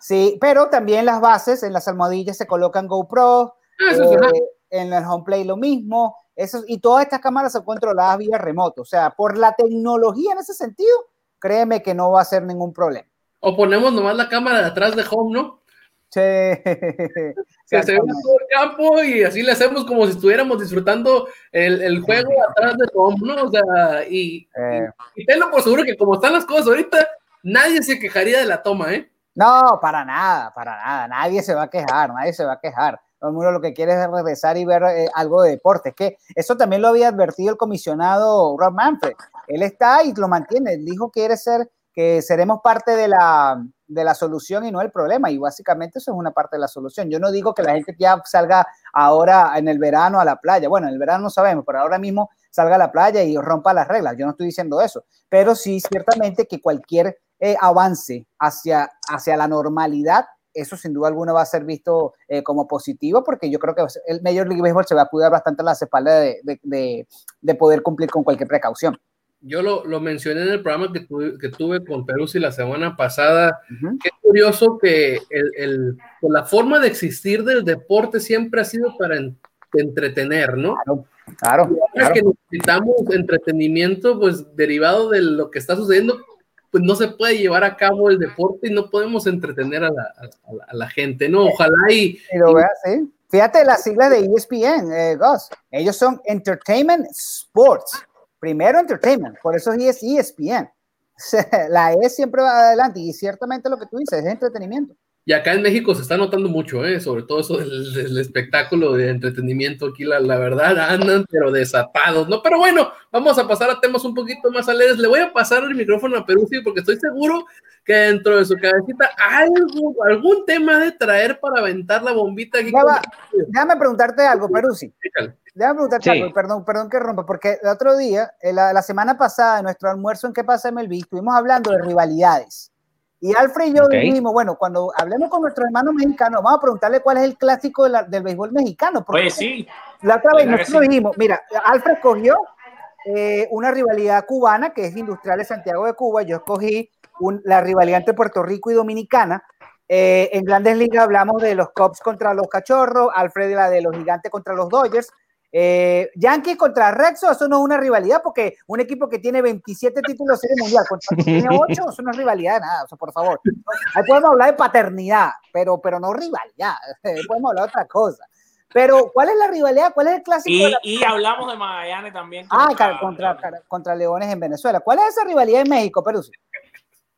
Sí, pero también las bases en las almohadillas se colocan GoPro, ah, eh, en el home play lo mismo, eso, y todas estas cámaras son controladas vía remoto. O sea, por la tecnología en ese sentido, créeme que no va a ser ningún problema. O ponemos nomás la cámara de atrás de home, ¿no? Sí. Que se vea todo el campo y así le hacemos como si estuviéramos disfrutando el, el juego atrás de home, ¿no? O sea, y, eh. y, tenlo por seguro que como están las cosas ahorita, nadie se quejaría de la toma, ¿eh? No, para nada, para nada. Nadie se va a quejar, nadie se va a quejar. Todo el mundo lo que quiere es regresar y ver eh, algo de deporte. Es que eso también lo había advertido el comisionado Rob Manfred. Él está y lo mantiene. Él dijo que quiere ser que seremos parte de la, de la solución y no el problema. Y básicamente eso es una parte de la solución. Yo no digo que la gente ya salga ahora en el verano a la playa. Bueno, en el verano no sabemos, pero ahora mismo salga a la playa y rompa las reglas. Yo no estoy diciendo eso. Pero sí, ciertamente que cualquier eh, avance hacia, hacia la normalidad, eso sin duda alguna va a ser visto eh, como positivo, porque yo creo que el Major League Baseball se va a cuidar bastante las espaldas de, de, de poder cumplir con cualquier precaución yo lo, lo, mencioné en el programa que tuve, que tuve con Peruzzi la semana pasada. Qué curioso que el, el, pues, la forma de existir del deporte siempre ha sido para entretener, ¿no? Claro, claro. que necesitamos entretenimiento, pues derivado de lo que está sucediendo, pues no se puede llevar a cabo el deporte y no podemos entretener a la, a, la gente, ¿no? Ojalá y. ¿sí? Fíjate las siglas de ESPN, eh, Gus. Ellos son Entertainment Sports. Primero entertainment, por eso es ESPN. La E siempre va adelante y ciertamente lo que tú dices es entretenimiento. Y acá en México se está notando mucho, ¿eh? sobre todo eso del, espectáculo de entretenimiento. Aquí, la, la, verdad, andan pero desatados, ¿no? Pero bueno, vamos a pasar a temas un poquito más alegres. Le voy a pasar el micrófono a Perú, porque estoy seguro que dentro de su cabecita hay algún, tema de traer para aventar la bombita. Aquí déjame preguntarte algo, Peruzzi. Déjame preguntarte algo, perdón, perdón que rompa, porque el otro día, eh, la, la semana pasada, en nuestro almuerzo en ¿Qué pasa MLB? Estuvimos hablando de rivalidades. Y Alfred y yo dijimos, bueno, cuando hablemos con nuestro hermano mexicano, vamos a preguntarle cuál es el clásico del béisbol mexicano. Porque pues sí. La otra vez nosotros dijimos, mira, Alfred escogió eh, una rivalidad cubana, que es Industriales Santiago de Cuba, yo escogí la rivalidad entre Puerto Rico y Dominicana. Eh, en Grandes Ligas hablamos de los Cubs contra los Cachorros, Alfred la de los Gigantes contra los Dodgers. Eh, Yankee contra Rexo, eso no es una rivalidad porque un equipo que tiene 27 títulos de serie mundial contra tiene 8, eso no es rivalidad, nada, o sea, por favor. Ahí podemos hablar de paternidad, pero, pero no rivalidad, podemos hablar de otra cosa. Pero, ¿cuál es la rivalidad? ¿Cuál es el clásico? Y, hablamos de Magallanes también. Ah, contra, contra, contra, Leones en Venezuela. ¿Cuál es esa rivalidad en México, Perú?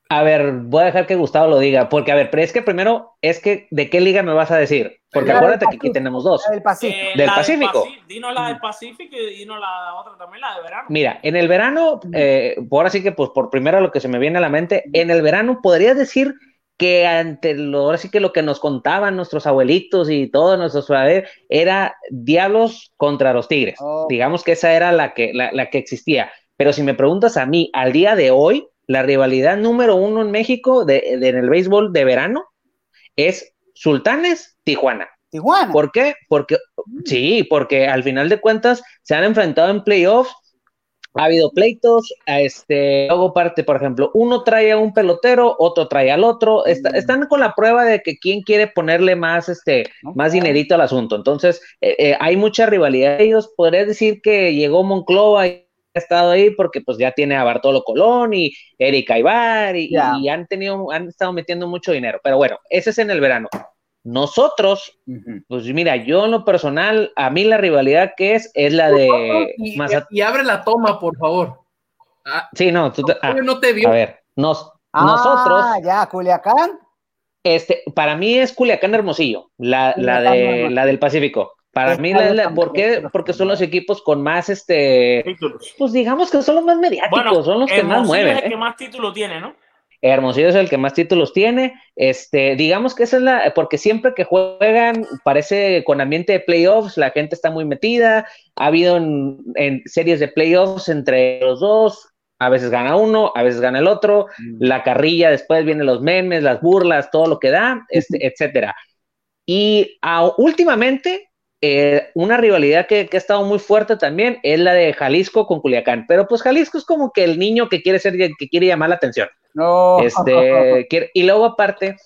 A ver, voy a dejar que Gustavo lo diga, porque a ver, pero es que primero es que ¿de qué liga me vas a decir? Porque acuérdate que aquí tenemos dos. Del Pacífico. Eh, del Pacífico. dinos la del Pacífico y dinos la otra también, la de verano. Mira, en el verano, eh, ahora sí que pues por primero lo que se me viene a la mente, en el verano podrías decir que ante lo, ahora sí que lo que nos contaban nuestros abuelitos y todos nuestros padres era diablos contra los tigres. Oh. Digamos que esa era la que, la, la que existía. Pero si me preguntas a mí, al día de hoy, la rivalidad número uno en México de, en el béisbol de verano es Sultanes Tijuana. Tijuana. ¿Por qué? Porque sí, porque al final de cuentas se han enfrentado en playoffs ha habido pleitos, este, luego parte, por ejemplo, uno trae a un pelotero, otro trae al otro, Mm. están con la prueba de que quién quiere ponerle más, este, más dinerito al asunto, entonces eh, eh, hay mucha rivalidad, ellos podría decir que llegó Monclova y estado ahí porque pues ya tiene a Bartolo Colón y Erika Aybar y, Ya. y han tenido, han estado metiendo mucho dinero, pero bueno, ese es en el verano. Nosotros, Ujú. pues mira, yo en lo personal, a mí la rivalidad que es, es la de y, Mazat- y abre la toma, por favor. Ah, Sí, no, tú te- ah, no te vio. a ver, nos, Ah, nosotros, ya, Culiacán. este, para mí es Culiacán Hermosillo, la, la, de, Hermosillo. la del Pacífico. Para mí, la, la- ¿por qué? Porque son los equipos con más, este, Títulos. pues digamos que son los más mediáticos, Bueno, son los que más Hermosillo mueven. es el ¿eh? que más títulos tiene, ¿no? Hermosillo es el que más títulos tiene. Este, digamos que esa es la, porque siempre que juegan, parece con ambiente de playoffs, la gente está muy metida. Ha habido en, en series de playoffs entre los dos, a veces gana uno, a veces gana el otro. La carrilla, después vienen los memes, las burlas, todo lo que da, este, etcétera. Y ah, últimamente, eh, una rivalidad que, que ha estado muy fuerte también es la de Jalisco con Culiacán. Pero pues Jalisco es como que el niño que quiere ser, que quiere llamar la atención. No. Este, quiere- y luego aparte,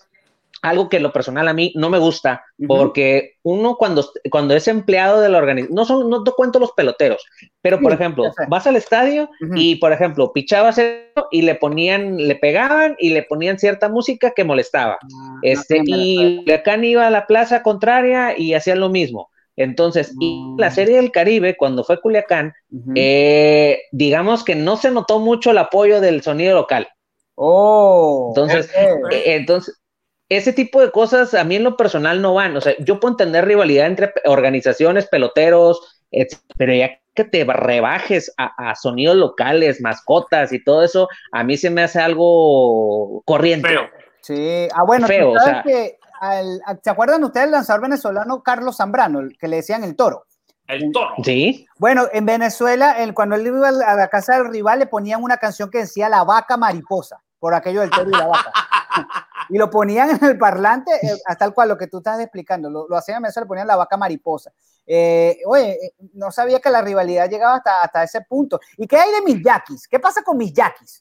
algo que en lo personal a mí no me gusta, porque uno cuando, cuando es empleado de la organización, no son, no te cuento los peloteros, pero por Sí, ejemplo, vas al estadio y por ejemplo, pichabas eso y le ponían, le pegaban y le ponían cierta música que molestaba. Este, no, no, no, y Culiacán iba a la plaza contraria y hacían lo mismo. Entonces, y Mm. la serie del Caribe, cuando fue Culiacán, eh, digamos que no se notó mucho el apoyo del sonido local. Oh. Entonces, ok. eh, entonces, ese tipo de cosas a mí en lo personal no van. O sea, yo puedo entender rivalidad entre organizaciones, peloteros, etc., pero ya que te rebajes a, a sonidos locales, mascotas y todo eso, a mí se me hace algo corriente. Feo. Sí, ah, bueno, tú Feo, o sabes sea- que al- a- ¿se acuerdan ustedes del lanzador venezolano Carlos Zambrano, el que le decían el toro? El toro. Sí, Bueno, en Venezuela, el- cuando él iba a la casa del rival, le ponían una canción que decía La vaca mariposa, por aquello del toro y la vaca. y lo ponían en el parlante, eh, hasta el cual lo que tú estás explicando, lo, lo hacían en Venezuela, le ponían La vaca mariposa. Eh, oye, eh, no sabía que la rivalidad llegaba hasta, hasta ese punto. ¿Y qué hay de mis yaquis? ¿Qué pasa con mis yaquis?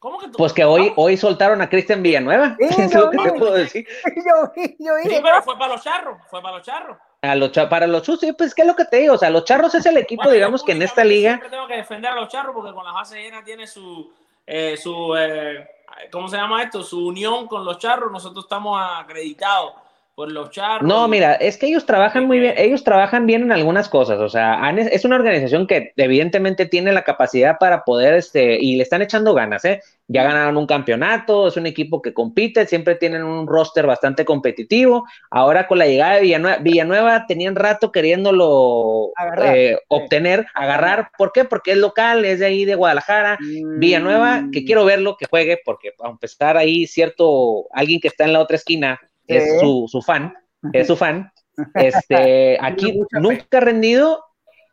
¿Cómo que tú? pues que hoy, hoy soltaron a Cristian Villanueva. Sí, es lo que te puedo decir. yo, yo Sí, pero fue para los charros. Fue para los charros. A los para los chus, sí, pues qué es lo que te digo. O sea, los charros es el equipo, Bueno, digamos, que en esta liga. Siempre tengo que defender a los charros porque con las bases llenas tiene su. eh, su eh, ¿Cómo se llama esto? Su unión con los charros. Nosotros estamos acreditados por los charros. No, mira, es que ellos trabajan muy bien, ellos trabajan bien en algunas cosas, o sea, han- es una organización que evidentemente tiene la capacidad para poder, este, y le están echando ganas, ¿eh? Ya ganaron un campeonato, es un equipo que compite, siempre tienen un roster bastante competitivo, ahora con la llegada de Villanueva, Villanueva tenían rato queriéndolo Agarrar, eh, sí. obtener, agarrar, ¿por qué? Porque es local, es de ahí de Guadalajara, Villanueva, mm, que quiero verlo, que juegue, porque aunque estar ahí cierto, alguien que está en la otra esquina. Es su, su fan, es su fan, este, aquí nunca ha rendido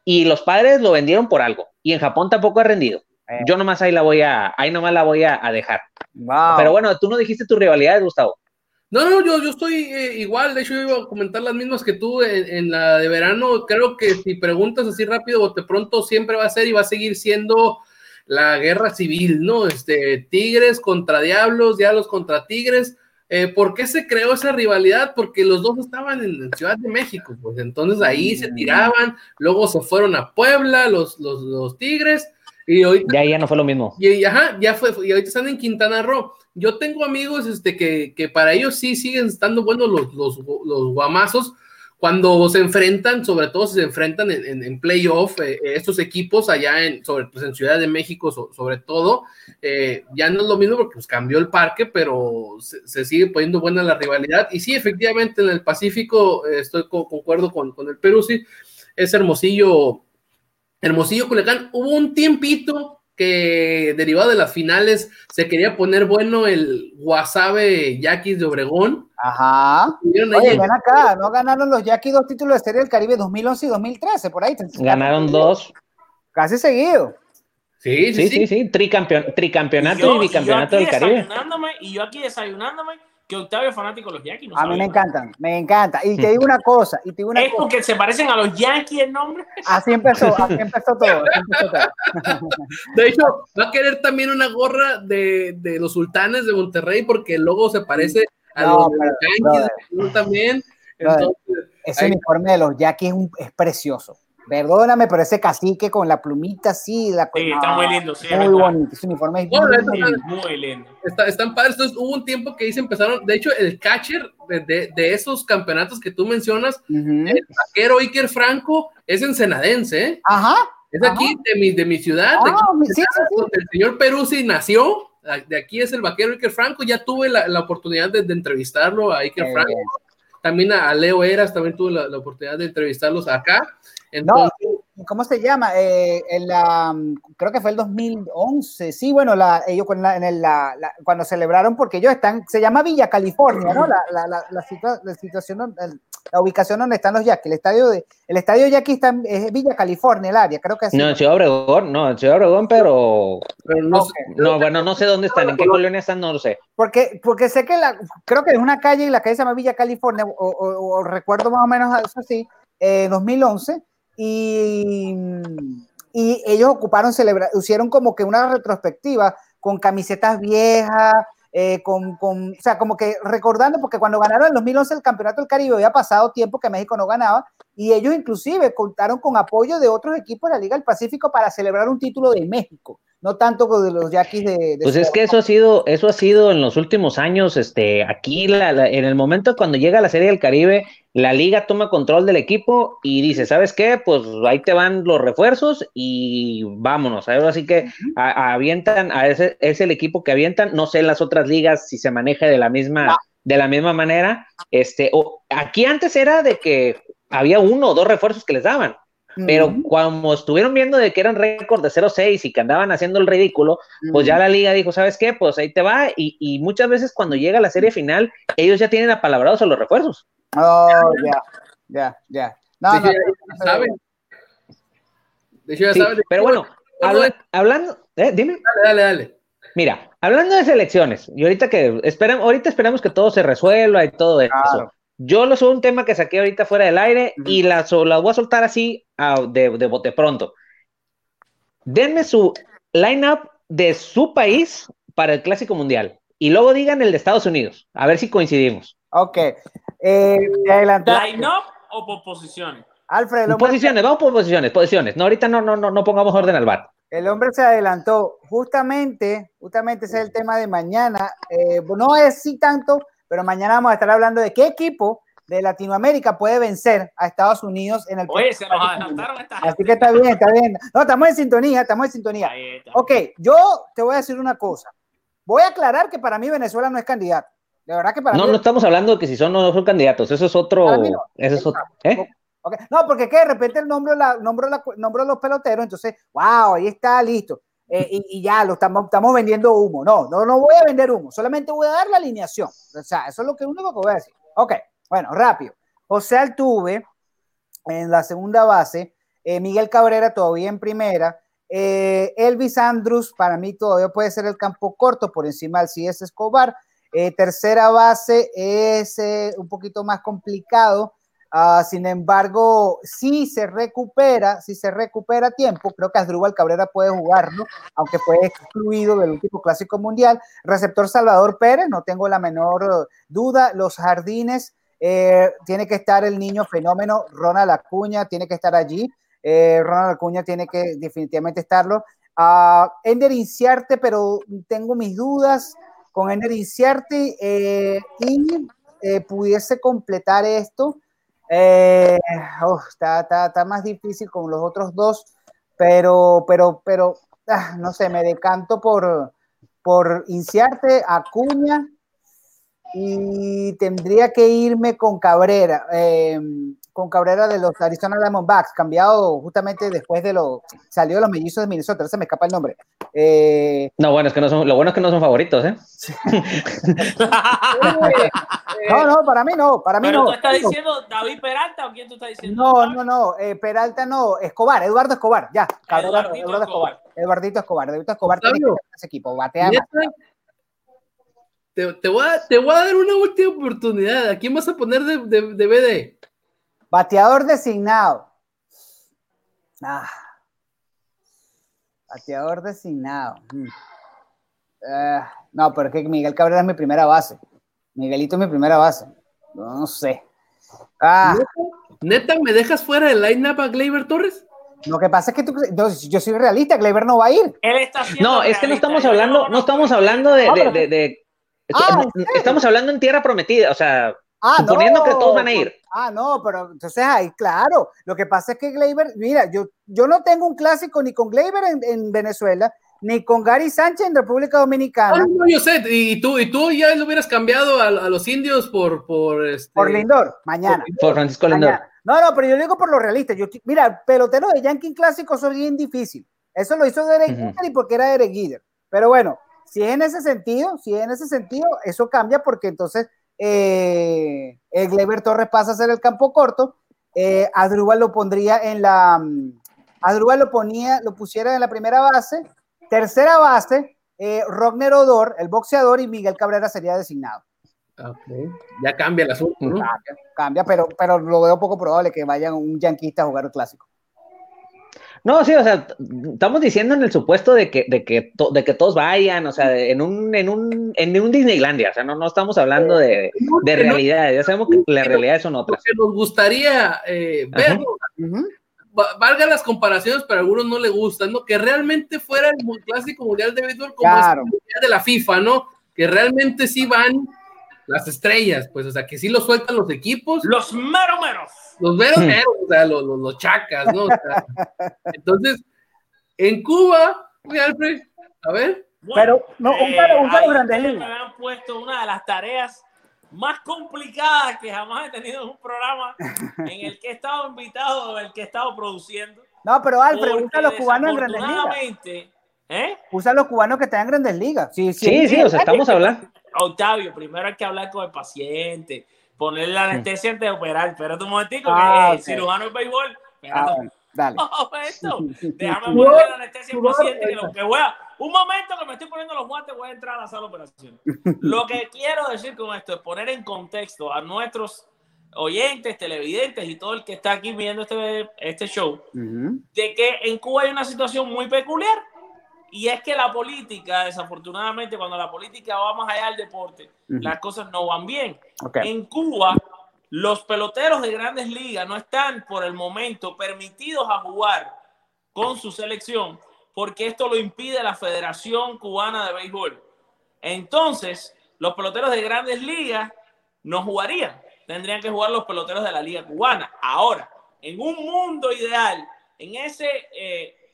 y los padres lo vendieron por algo y en Japón tampoco ha rendido. Eh. Yo nomás ahí la voy a, ahí nomás la voy a, a dejar. wow. Pero bueno, tú no dijiste tus rivalidades, Gustavo. No, no, yo, yo estoy eh, igual, de hecho yo iba a comentar las mismas que tú en, en la de verano, creo que si preguntas así rápido, bote pronto siempre va a ser y va a seguir siendo la guerra civil, ¿no? Este, Tigres contra Diablos, Diablos contra Tigres. Eh, ¿Por qué se creó esa rivalidad? Porque los dos estaban en Ciudad de México, pues entonces ahí se tiraban, luego se fueron a Puebla los, los, los Tigres y hoy Ya, ya no fue lo mismo. y, y ajá, ya fue, y ahorita están en Quintana Roo. Yo tengo amigos este, que, que para ellos sí siguen estando buenos los, los, los guamazos cuando se enfrentan, sobre todo si se enfrentan en, en, en playoff, eh, estos equipos allá en, sobre, pues en Ciudad de México, so, sobre todo, eh, ya no es lo mismo porque pues, cambió el parque, pero se, sigue poniendo buena la rivalidad. Y sí, efectivamente, en el Pacífico eh, estoy con, concuerdo con, con el Perú, sí, es Hermosillo, Hermosillo Culiacán. Hubo un tiempito que derivado de las finales se quería poner bueno el Wasabe Yaquis de Obregón. Ajá. Oye, ven acá, ¿no ganaron los Yaquis dos títulos de Serie del Caribe 2011 y 2013? Por ahí. Ganaron dos. Casi seguido. Sí, sí, sí, sí, sí. Tricampeon, tricampeonato y, yo, y bicampeonato y del Caribe. Y yo aquí desayunándome que Octavio es fanático de los Yankees. a mí me encantan, me encanta. Y te digo una cosa, y te digo una ¿Es porque se parecen a los Yankees el nombre? Así empezó, así empezó todo. De hecho, va a querer también una gorra de, de los sultanes de Monterrey porque el logo se parece a los Yankees también. ese uniforme de los Yankees es, es precioso. Perdóname, pero ese cacique con la plumita sí, la Sí, está muy lindo, sí. Muy bonito, ese uniforme es muy, lindo. Está, están padres. Entonces, hubo un tiempo que ahí se empezaron, de hecho, el catcher de, de, esos campeonatos que tú mencionas, el vaquero Iker Franco, es ensenadense, ¿eh? Ajá. Es aquí de mi, de mi ciudad, de ah, aquí, donde el señor Peruzzi nació. De aquí es el vaquero Iker Franco. Ya tuve la, la oportunidad de, de, entrevistarlo a Iker Franco. También a, Leo Eras, también tuve la, la oportunidad de entrevistarlos acá. Entonces, no, ¿cómo se llama? Eh, en la, creo que fue el 2011, sí, bueno, la, ellos en el, la, cuando celebraron, porque ellos están, se llama Villa California, ¿no? La, la situación, la ubicación donde están los Yaquis, el estadio de, el estadio Yaquis está en es Villa California, el área, creo que así. No, en Ciudad Obregón, no, en Ciudad Obregón, pero, pero no, okay. no, bueno, no sé dónde están, en qué colonia están, no lo sé. Porque, porque sé que la, creo que es una calle y la calle se llama Villa California, o, o, o recuerdo más o menos eso así, eh, 2011, y, y ellos ocuparon, celebra, hicieron como que una retrospectiva con camisetas viejas, eh, con, con, o sea, como que recordando, porque cuando ganaron en 2011 el Campeonato del Caribe había pasado tiempo que México no ganaba, y ellos inclusive contaron con apoyo de otros equipos de la Liga del Pacífico para celebrar un título de México no tanto con los yaquis de, de, Pues es que eso ha sido, eso ha sido en los últimos años, este, aquí la, la, en el momento cuando llega la Serie del Caribe, la liga toma control del equipo y dice, ¿sabes qué? Pues ahí te van los refuerzos y vámonos. Así que a, a avientan, a ese es el equipo que avientan. No sé en las otras ligas si se maneja de la misma, de la misma manera. Este, o, aquí antes era de que había uno o dos refuerzos que les daban. Pero cuando estuvieron viendo de que eran récord de 0-6 y que andaban haciendo el ridículo, pues ya la liga dijo, ¿sabes qué? Pues ahí te va. Y, y, muchas veces cuando llega la serie final, ellos ya tienen apalabrados a los refuerzos. Oh, ya, ya, ya. No, de hecho, ya saben. De hecho, ya sí, saben. Pero bueno, habla, hablando, eh, dime. Dale, dale, dale. Mira, hablando de selecciones, y ahorita que esperamos, ahorita esperamos que todo se resuelva y todo eso. Yo lo subo un tema que saqué ahorita fuera del aire uh -huh. y la, la, voy a soltar así uh, de, de bote pronto. Denme su lineup de su país para el Clásico Mundial y luego digan el de Estados Unidos, a ver si coincidimos. Ok. Eh, ¿Line-up o por posiciones? Alfred, posiciones, vamos por posiciones, posiciones. No, ahorita no, no, no, no pongamos orden al bar. El hombre se adelantó. Justamente, justamente ese es el tema de mañana. Eh, no es sí tanto, pero mañana vamos a estar hablando de qué equipo de Latinoamérica puede vencer a Estados Unidos en el Oye, se nos adelantaron esta Así que está bien, está bien. No, estamos en sintonía, estamos en sintonía. Ok, yo te voy a decir una cosa. Voy a aclarar que para mí Venezuela no es candidato. De verdad que para no, mí... no estamos hablando de que si son o no son candidatos. Eso es otro. No, eso es otro. ¿eh? Okay. No, porque que de repente el nombre, la, nombre, la, nombre de los peloteros, entonces, wow, ahí está listo. Eh, y, ya lo estamos, estamos vendiendo humo. No, no, no voy a vender humo, solamente voy a dar la alineación. O sea, eso es lo que único que voy a decir. Ok, bueno, rápido. José Altuve en la segunda base, eh, Miguel Cabrera todavía en primera, eh, Elvis Andrus para mí todavía puede ser el campo corto por encima del CS Escobar. Tercera base es un poquito más complicado. Uh, sin embargo, si se recupera, si se recupera tiempo, creo que Asdrúbal Cabrera puede jugarlo, aunque fue excluido del último clásico mundial. Receptor Salvador Pérez, no tengo la menor duda. Los jardines, eh, tiene que estar el niño fenómeno, Ronald Acuña, tiene que estar allí. Eh, Ronald Acuña tiene que definitivamente estarlo. Uh, Ender Inciarte, pero tengo mis dudas con Ender Inciarte eh, y pudiese completar esto. Eh, está, está, está, más difícil con los otros dos, pero, pero, pero, ah, no sé, me decanto por, por Inciarte, Acuña y tendría que irme con Cabrera, eh, con Cabrera de los Arizona Diamondbacks, cambiado justamente después de lo, salió de los mellizos de Minnesota, se me escapa el nombre. Eh, no, bueno, es que no son, lo bueno es que no son favoritos, ¿eh? no, no, para mí no, para mí ¿Pero no. tú estás diciendo David Peralta o quién tú estás diciendo? No, no, no, eh, Peralta no, Escobar, Eduardo Escobar, ya, Cabrera, Eduardo Escobar. Escobar. Eduardito Escobar, Eduardito Escobar tiene que ese equipo, batea. te, voy a, te voy a dar una última oportunidad. ¿A quién vas a poner de, de, BD? Bateador designado. Ah. Bateador designado. Mm. Ah, no, pero es que Miguel Cabrera es mi primera base. Miguelito es mi primera base. No, sé. Ah. ¿Neta, me dejas fuera del line-up a Gleyber Torres? Lo que pasa es que tú, yo, soy realista, Gleyber no va a ir. no, es que no estamos hablando, no estamos hablando de, de, ah, estamos hablando en tierra prometida, o sea, ah, suponiendo que todos van a ir. Ah, no, pero entonces ahí, claro. Lo que pasa es que Gleyber, mira, yo, yo no tengo un clásico ni con Gleyber en, Venezuela, ni con Gary Sánchez en República Dominicana. no, yo sé, y tú, y tú ya lo hubieras cambiado a, los indios por por este, por Lindor, mañana. Por, Francisco Lindor. No, no, pero yo digo por lo realista. Yo, mira, pelotero de Yankee clásico es bien difícil. Eso lo hizo Derek uh y porque era Derek Gider. Pero bueno, si es en ese sentido, si es en ese sentido, eso cambia porque entonces eh, el Gleber Torres pasa a ser el campo corto. Eh, Adrúbal lo pondría en la. Mm, Adrúbal lo ponía, lo pusiera en la primera base. Tercera base, eh, Rogner Odor, el boxeador, y Miguel Cabrera sería designado. Ya cambia el asunto. Cambia, pero, pero lo veo poco probable que vayan un yanquista a jugar el clásico. No, sí, o sea, estamos diciendo en el supuesto de que, de que, de que todos vayan, o sea, en un, en un, en un Disneylandia, o sea, no, no estamos hablando de, de realidad, ya sabemos que la realidad son otras. Que nos gustaría eh, verlo, valga las comparaciones, pero a algunos no le gustan, ¿no? Que realmente fuera el clásico mundial de béisbol como el mundial de la FIFA, ¿no? Que realmente sí van las estrellas, pues, o sea, que sí lo sueltan los equipos. Los mero meros. Los mero meros, o sea, los, los, chacas, ¿no? entonces, en Cuba, Alfred, a ver. Pero, no, un paro, un paro grande. Me han puesto una de las tareas más complicadas que jamás he tenido en un programa en el que he estado invitado o el que he estado produciendo. No, pero Alfred, usa los cubanos en grandes ligas. ¿eh? Usa los cubanos que están en grandes ligas. Sí, sí, sí, sí o sea, estamos hablando. Octavio, primero hay que hablar con el paciente, ponerle la anestesia antes de operar. Espérate un momentico, ah, que el cirujano de béisbol. Ah, dale. Déjame poner la anestesia al paciente, que lo que voy a... Un momento que me estoy poniendo los guantes, voy a entrar a la sala de operación. Lo que quiero decir con esto es poner en contexto a nuestros oyentes, televidentes y todo el que está aquí viendo este, este show, de que en Cuba hay una situación muy peculiar y es que la política, desafortunadamente, cuando la política va más allá del deporte, las cosas no van bien. En Cuba, los peloteros de grandes ligas no están por el momento permitidos a jugar con su selección porque esto lo impide la Federación Cubana de Béisbol. Entonces, los peloteros de grandes ligas no jugarían. Tendrían que jugar los peloteros de la liga cubana. Ahora, en un mundo ideal, en ese eh,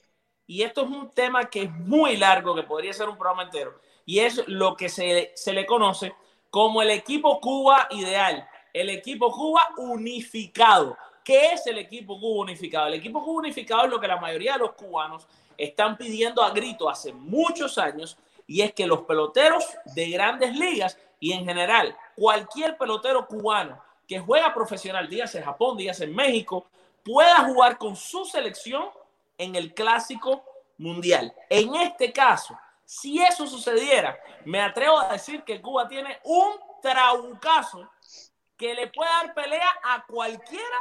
y esto es un tema que es muy largo, que podría ser un programa entero, y es lo que se, se le conoce como el equipo Cuba ideal, el equipo Cuba unificado. ¿Qué es el equipo Cuba unificado? El equipo Cuba unificado es lo que la mayoría de los cubanos están pidiendo a grito hace muchos años, y es que los peloteros de grandes ligas y en general cualquier pelotero cubano que juega profesional, días en Japón, días en México, pueda jugar con su selección en el clásico mundial. En este caso, si eso sucediera, me atrevo a decir que Cuba tiene un traucazo que le puede dar pelea a cualquiera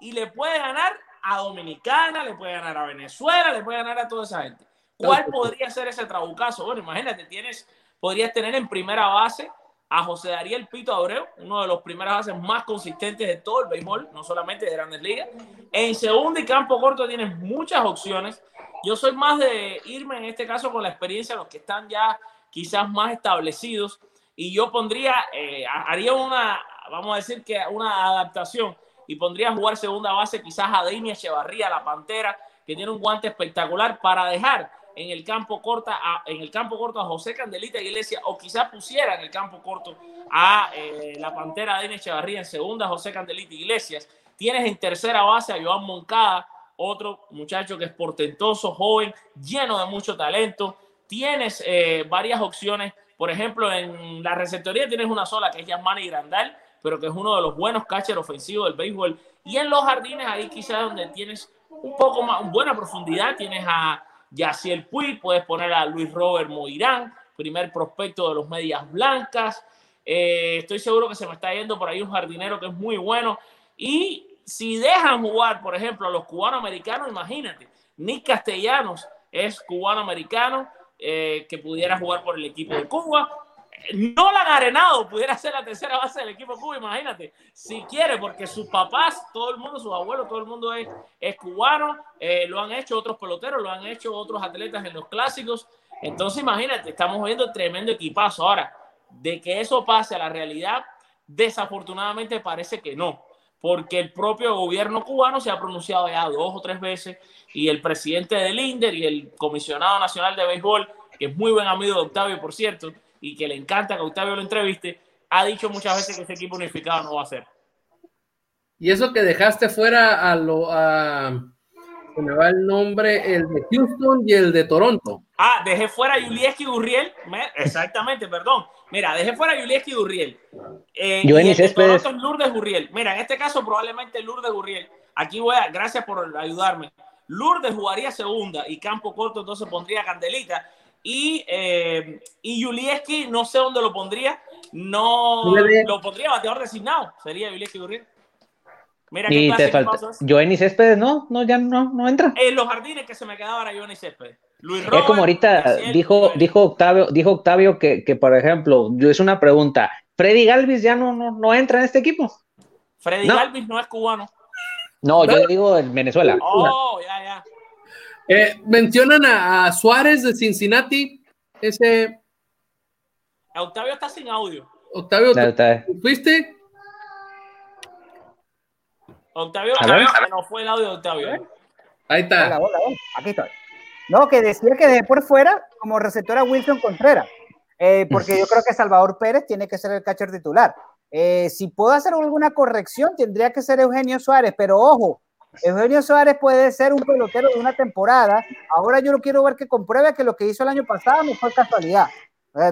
y le puede ganar a Dominicana, le puede ganar a Venezuela, le puede ganar a toda esa gente. ¿Cuál podría ser ese trabucazo? Bueno, imagínate, tienes, podrías tener en primera base a José Dariel Pito Abreu, uno de los primeros bases más consistentes de todo el béisbol, no solamente de grandes ligas. En segundo y campo corto tienes muchas opciones. Yo soy más de irme en este caso con la experiencia de los que están ya quizás más establecidos y yo pondría, eh, haría una, vamos a decir que una adaptación y pondría a jugar segunda base quizás a Denia Echevarría, la Pantera, que tiene un guante espectacular para dejar en el campo corto a, en el campo corto a José Candelita Iglesias o quizás pusiera en el campo corto a eh, la Pantera de Echevarría en segunda José Candelita Iglesias. Tienes en tercera base a Joan Moncada, otro muchacho que es portentoso, joven, lleno de mucho talento. Tienes eh, varias opciones. Por ejemplo, en la receptoría tienes una sola que es Yasmani Grandal, pero que es uno de los buenos catchers ofensivos del béisbol. Y en los jardines ahí quizás donde tienes un poco más, buena profundidad, tienes a Yaciel Puy, puedes poner a Luis Robert Moirán, primer prospecto de los Medias Blancas. Eh, estoy seguro que se me está yendo por ahí un jardinero que es muy bueno. Y si dejan jugar, por ejemplo, a los cubano-americanos, imagínate, Nick Castellanos es cubano-americano eh, que pudiera jugar por el equipo de Cuba. No la han arenado, pudiera ser la tercera base del equipo Cuba, imagínate, si quiere, porque sus papás, todo el mundo, sus abuelos, todo el mundo es, es cubano, eh, lo han hecho otros peloteros, lo han hecho otros atletas en los clásicos. Entonces, imagínate, estamos viendo tremendo equipazo. Ahora, de que eso pase a la realidad, desafortunadamente parece que no, porque el propio gobierno cubano se ha pronunciado ya dos o tres veces y el presidente del INDER y el comisionado nacional de béisbol, que es muy buen amigo de Octavio, por cierto, y que le encanta que Octavio lo entreviste, ha dicho muchas veces que ese equipo unificado no va a ser. Y eso que dejaste fuera a lo... A se me va el nombre, el de Houston y el de Toronto. Ah, dejé fuera a Julieski Gurriel. Exactamente, perdón. Mira, dejé fuera a Julieski Gurriel. Eh, y el de Toronto es Lourdes Gurriel. Mira, en este caso probablemente Lourdes Gurriel. Aquí voy a, gracias por ayudarme. Lourdes jugaría segunda y campo corto, entonces pondría Candelita. Y, eh, y Julieski, no sé dónde lo pondría. No lo pondría bateador designado. Sería Julieski Gurriel. Mira y te falta. Joenny Céspedes, no, no, ya no, no entra. En los jardines que se me quedaban a Joenny Céspedes. Luis es como ahorita dijo, dijo Octavio, dijo Octavio que, que, por ejemplo, es una pregunta. ¿Freddy Galvis ya no, no, no entra en este equipo? Freddy Galvis no es cubano. No, yo digo en Venezuela. Oh, ya, ya. Eh, mencionan a, Suárez de Cincinnati. Ese. Octavio está sin audio. Octavio, ¿fuiste? Octavio, Octavio no fue el audio de Octavio. ¿eh? Ahí está. Aquí estoy. No, que decía que dejé por fuera como receptor a Wilson Contreras, eh, porque yo creo que Salvador Pérez tiene que ser el catcher titular. Eh, si puedo hacer alguna corrección, tendría que ser Eugenio Suárez, pero ojo, Eugenio Suárez puede ser un pelotero de una temporada. Ahora yo lo quiero ver que compruebe que lo que hizo el año pasado no fue casualidad.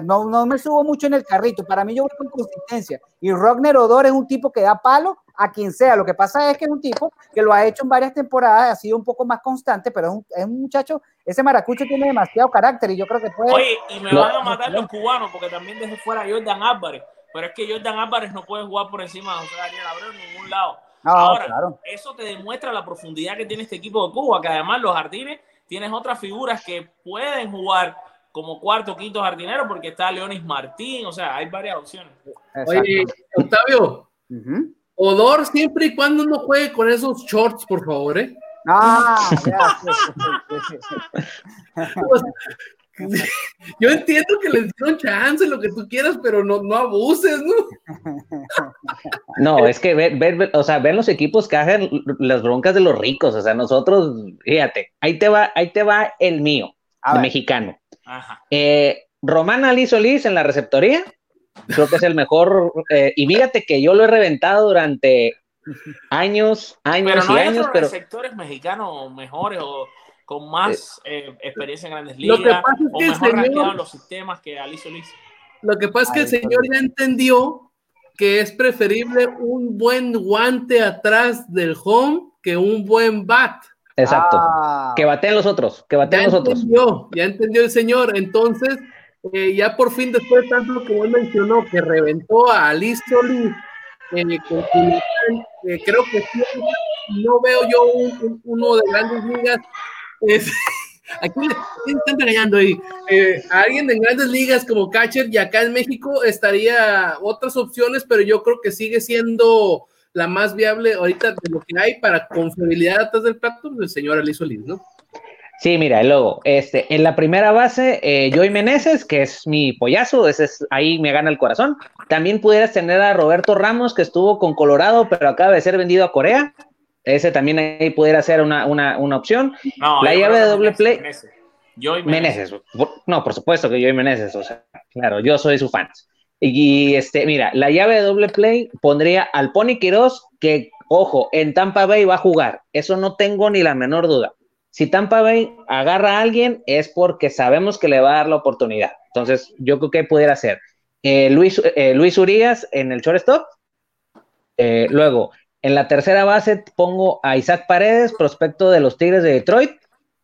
No, no me subo mucho en el carrito. Para mí yo voy con consistencia. Y Rogner Odor es un tipo que da palo a quien sea. Lo que pasa es que es un tipo que lo ha hecho en varias temporadas, ha sido un poco más constante, pero es un, es un muchacho, ese maracucho tiene demasiado carácter y yo creo que puede... Oye, y me van a matar los cubanos porque también dejé fuera a Jordan Álvarez. Pero es que Jordan Álvarez no puede jugar por encima de José Daniel Abreu en ningún lado. Ahora, eso te demuestra la profundidad que tiene este equipo de Cuba, que además los jardines tienes otras figuras que pueden jugar como cuarto o quinto jardinero, porque está Leonis Martín, o sea, hay varias opciones. Oye, Octavio, Odor siempre y cuando no juegue con esos shorts, por favor, ¿eh? Ah, Yo entiendo que les dieron chance, lo que tú quieras, pero no, no abuses, ¿no? No, es que ver, ver, o sea, ven los equipos que hacen las broncas de los ricos, o sea, nosotros, fíjate, ahí te va, ahí te va el mío, el mexicano. Eh, Román Ali Solís en la receptoría, creo que es el mejor. Eh, y fíjate que yo lo he reventado durante años, años pero no y hay años. Otros receptores mexicanos mejores o con más eh, experiencia en grandes ligas lo que pasa es que o mejor señor, los sistemas que Ali Solís. Lo que pasa es que el señor ya entendió que es preferible un buen guante atrás del home que un buen bat. Exacto. Ah. Que baten los otros, que baten los otros. Entendió, ya entendió el señor. Entonces, eh, ya por fin, después de tanto que él mencionó, que reventó a Alice Solís, eh, eh, creo que no veo yo uno de grandes ligas. aquí me están engañando ahí. alguien de grandes ligas como catcher y acá en México estaría otras opciones, pero yo creo que sigue siendo la más viable ahorita de lo que hay para confiabilidad atrás del plato del señor Ali Solís, ¿no? Sí, mira, luego, este, en la primera base, eh, Joey Meneses, que es mi pollazo, ese es, ahí me gana el corazón. También pudieras tener a Roberto Ramos, que estuvo con Colorado, pero acaba de ser vendido a Corea. Ese también ahí pudiera ser una, una, una opción. la llave de doble play. Joey Meneses. No, por supuesto que Joey Meneses, o sea, claro, yo soy su fan. Y este, mira, la llave de doble play pondría al Pony Quiroz, que, ojo, en Tampa Bay va a jugar. Eso no tengo ni la menor duda. Si Tampa Bay agarra a alguien, es porque sabemos que le va a dar la oportunidad. Entonces, yo creo que pudiera ser eh, Luis, eh, Luis Urias en el shortstop. Eh, luego, en la tercera base pongo a Isaac Paredes, prospecto de los Tigres de Detroit,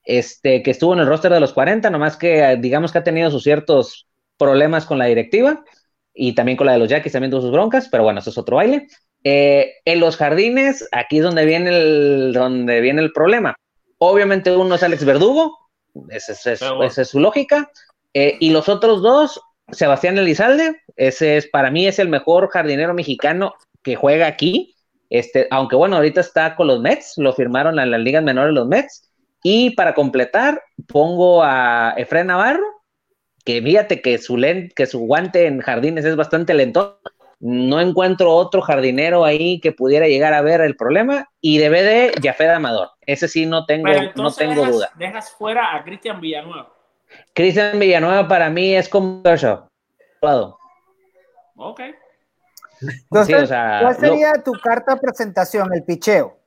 este, que estuvo en el roster de los 40, nomás que digamos que ha tenido sus ciertos problemas con la directiva y también con la de los Yankees, también tuvo sus broncas, pero bueno, eso es otro baile. Eh, en los jardines, aquí es donde viene el, donde viene el problema. Obviamente uno es Alex Verdugo, esa es, su lógica, eh, y los otros dos, Sebastián Elizalde, ese es, para mí es el mejor jardinero mexicano que juega aquí, este, aunque bueno, ahorita está con los Mets, lo firmaron en las ligas menores los Mets, y para completar, pongo a Efraín Navarro, que fíjate que su, que su guante en jardines es bastante lento. No encuentro otro jardinero ahí que pudiera llegar a ver el problema. Y de de Jafet Amador. Ese sí no tengo, no tengo duda. Dejas fuera a Cristian Villanueva. Cristian Villanueva para mí es como Ok. Entonces, ¿cuál sería tu carta de presentación, el picheo?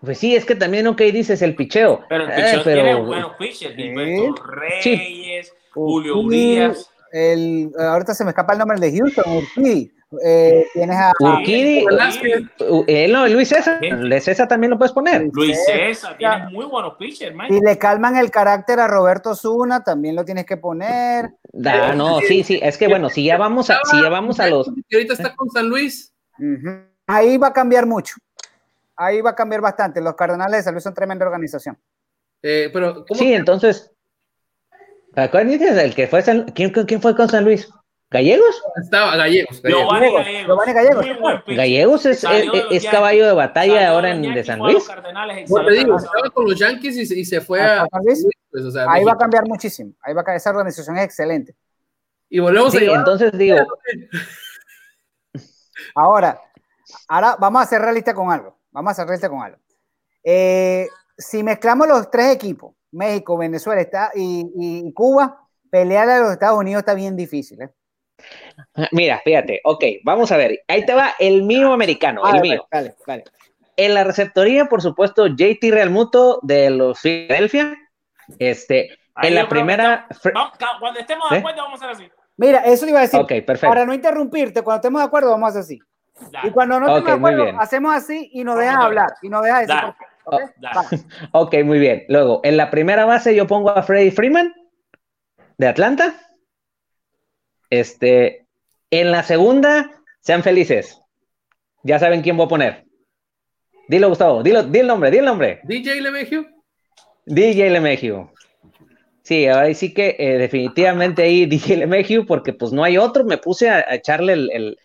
Pues sí, es que también, ok, dices el picheo. Pero el eh, picheo tiene buenos pitchers, Reyes, Julio Urias. El, ahorita se me escapa el nombre de Houston, Urquidi. Eh, tienes a Urquidi, eh, no, Luis César, Luis César también lo puedes poner. Luis César, tiene muy buenos pitchers, man. Y le calman el carácter a Roberto Zuna, también lo tienes que poner. Da, no, sí, sí, es que bueno, si ya vamos a, si ya vamos a los. Y ahorita está con San Luis. Ahí va a cambiar mucho. Ahí va a cambiar bastante. Los Cardenales de San Luis son tremenda organización. Eh, pero, sí, entonces, el que fue ¿quién, ¿quién, fue con San Luis? ¿Gallegos? Estaba Gallegos. Gallegos. Gallegos. Gallegos es, es, caballo de batalla ahora en de San Luis. Bueno, te digo, estaba con los Yankees y, y se fue a, San Luis. Pues, o sea, ahí va a cambiar muchísimo. Ahí va a, esa organización es excelente. Y volvemos sí, a entonces digo. Ahora, ahora vamos a ser realistas con algo. Vamos a ser realistas con algo. Eh, si mezclamos los tres equipos, México, Venezuela está, y, Cuba, pelear a los Estados Unidos está bien difícil. ¿eh? Mira, fíjate, ok, vamos a ver. Ahí te va el mío americano, el mío. Vale, vale. En la receptoría, por supuesto, JT Realmuto de los Philadelphia. Este, en la primera. cuando estemos de acuerdo, vamos a hacer así. Mira, eso le iba a decir. Ok, perfecto. Para no interrumpirte, cuando estemos de acuerdo, vamos a hacer así. Y cuando no estemos de acuerdo, hacemos así y nos dejan hablar. Y nos dejan decir. ¿Okay? ok, muy bien. Luego, en la primera base yo pongo a Freddy Freeman de Atlanta. Este, en la segunda, sean felices. Ya saben quién voy a poner. Dilo, Gustavo, dilo, di el nombre, di el nombre. DJ Lemegio. DJ Lemegio. Sí, ahí sí que eh, definitivamente ahí DJ Lemegio, porque pues no hay otro. Me puse a, echarle el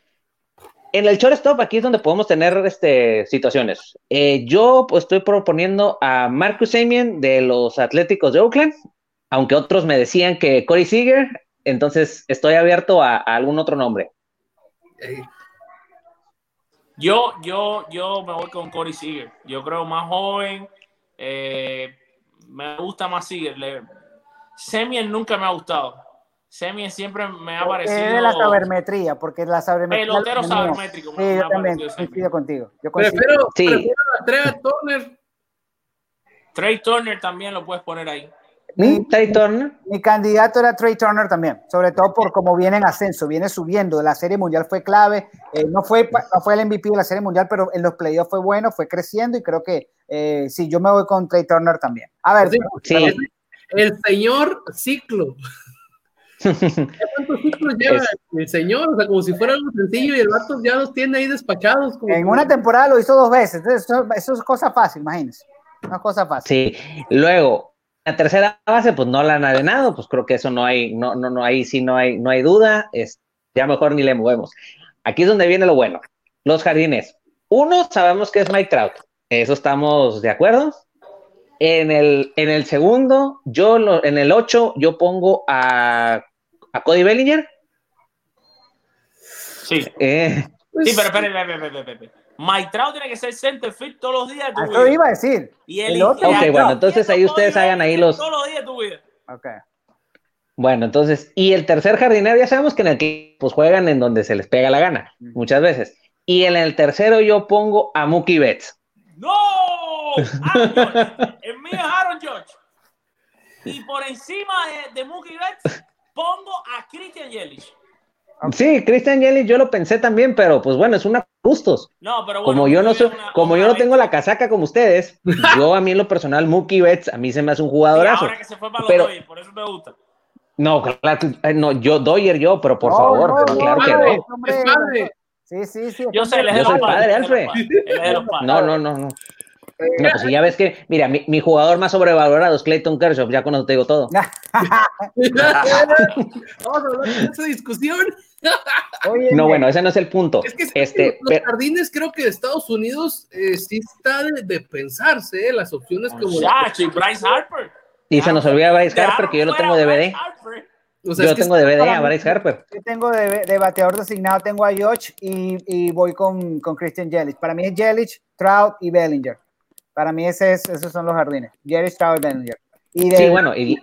en el shortstop aquí es donde podemos tener este, situaciones. Eh, yo pues, estoy proponiendo a Marcus Semien de los Atléticos de Oakland, aunque otros me decían que Corey Seager, entonces estoy abierto a, algún otro nombre. Yo, yo, yo me voy con Corey Seager. Yo creo más joven, eh, me gusta más Seager. Semien nunca me ha gustado. Semien siempre me ha parecido. Es de la sabermetría, porque la sabermetría. Pelotero sabermétrico. Sí, yo también coincido contigo. Yo prefiero, sí. prefiero a Trey Turner. Trey Turner también lo puedes poner ahí. Mi, Trey Turner. Mi candidato era Trey Turner también, sobre todo por cómo viene en ascenso, viene subiendo. La Serie Mundial fue clave. Eh, no, fue, no fue el MVP de la Serie Mundial, pero en los playoffs fue bueno, fue creciendo y creo que eh, sí, yo me voy con Trey Turner también. A ver, sí. el señor ciclo. ¿Cuántos ciclos lleva el señor? O sea, como si fuera algo sencillo y el vato ya los tiene ahí despachados. en una temporada lo hizo dos veces, eso, es cosa fácil, imagínense. Una cosa fácil. Sí, luego, la tercera base, pues no la han arenado, pues creo que eso no hay, no, no, no, ahí sí no hay, no hay duda, es, ya mejor ni le movemos. Aquí es donde viene lo bueno. Los jardines. Uno, sabemos que es Mike Trout. Eso estamos de acuerdo. En el, en el segundo, yo en el 8, yo pongo a, a Cody Bellinger. Sí. Eh, sí, pero espere, Trout tiene que ser center fit todos los días de tu Eso iba a decir. Y el, otro. Ok, bueno, entonces ahí ustedes hagan ahí los. Todos los días de tu vida. Ok. Bueno, entonces, y el tercer jardinero, ya sabemos que en el que pues juegan en donde se les pega la gana, muchas veces. Y en el tercero yo pongo a Mookie Betts. ¡No! El mío es Aaron George. Y por encima de, de Mookie Betts pongo a Christian Yelich. Sí, Christian Yelich yo lo pensé también, pero pues bueno, es una gustos. No, pero como yo no soy, como yo no tengo la casaca como ustedes, yo a mí en lo personal Mookie Betts a mí se me hace un jugadorazo. ahora que se fue para los pero, por eso me gusta. No, claro, no, yo, Doyer yo, pero por favor, claro que no. Sí, sí, sí. Yo sé, yo soy padre, Alfred. No, no, no, no. No, pues ya ves que, mira, mi, mi, jugador más sobrevalorado es Clayton Kershaw, ya con eso te digo todo. Vamos a hablar de esa discusión. No, bueno, ese no es el punto. Es que, este, los jardines creo que de Estados Unidos eh, sí está de, de pensarse, eh, las opciones como... Ya, Bryce Harper. Y se nos olvida Bryce Harper, que yo lo tengo de DVD. O sea, yo tengo DVD a Bryce Harper. Yo tengo de, de, bateador designado, tengo a George y, y voy con, con Christian Yelich. Para mí es Yelich, Trout y Bellinger. Para mí ese es, esos son los jardines. Jerry Stroud Bellinger. Y de, sí, bueno, y,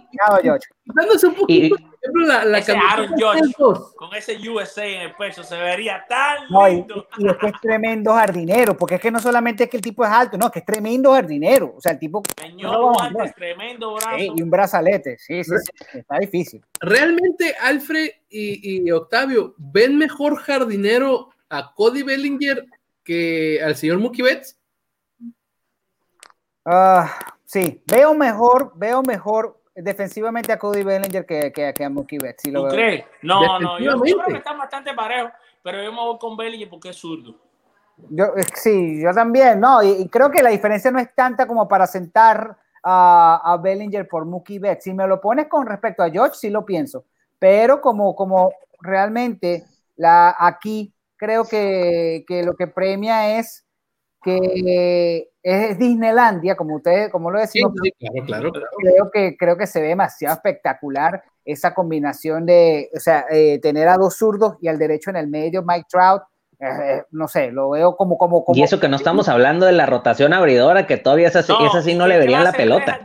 dándose un poquito, por ejemplo, la, la ese Aaron George, con ese USA en el pecho se vería tan no, lindo. Y, y, es que es tremendo jardinero, porque es que no solamente es que el tipo es alto, no, es que es tremendo jardinero. O sea, el tipo. Señor tremendo brazo. Sí, y un brazalete, sí, sí, sí, está difícil. Realmente, Alfred y, y Octavio, ¿ven mejor jardinero a Cody Bellinger que al señor Mookie Betts? Uh, sí, veo mejor, veo mejor defensivamente a Cody Bellinger que, que, que a Mookie Betts. Sí, ¿Tú crees? No, no, yo, yo, creo que están bastante parejos, pero yo me voy con Bellinger porque es zurdo. Yo, sí, yo también, no, y, y, creo que la diferencia no es tanta como para sentar a, a Bellinger por Mookie Betts. Si me lo pones con respecto a George, sí lo pienso, pero como, como realmente la, aquí creo que, que lo que premia es que es Disneylandia, como ustedes, como lo decimos. Sí, claro, claro, claro. Creo que, creo que se ve demasiado espectacular esa combinación de, o sea, eh, tener a dos zurdos y al derecho en el medio, Mike Trout. Eh, no sé, lo veo como, como, como. Y eso que no estamos hablando de la rotación abridora, que todavía esa, no, esa sí no le verían la pelota.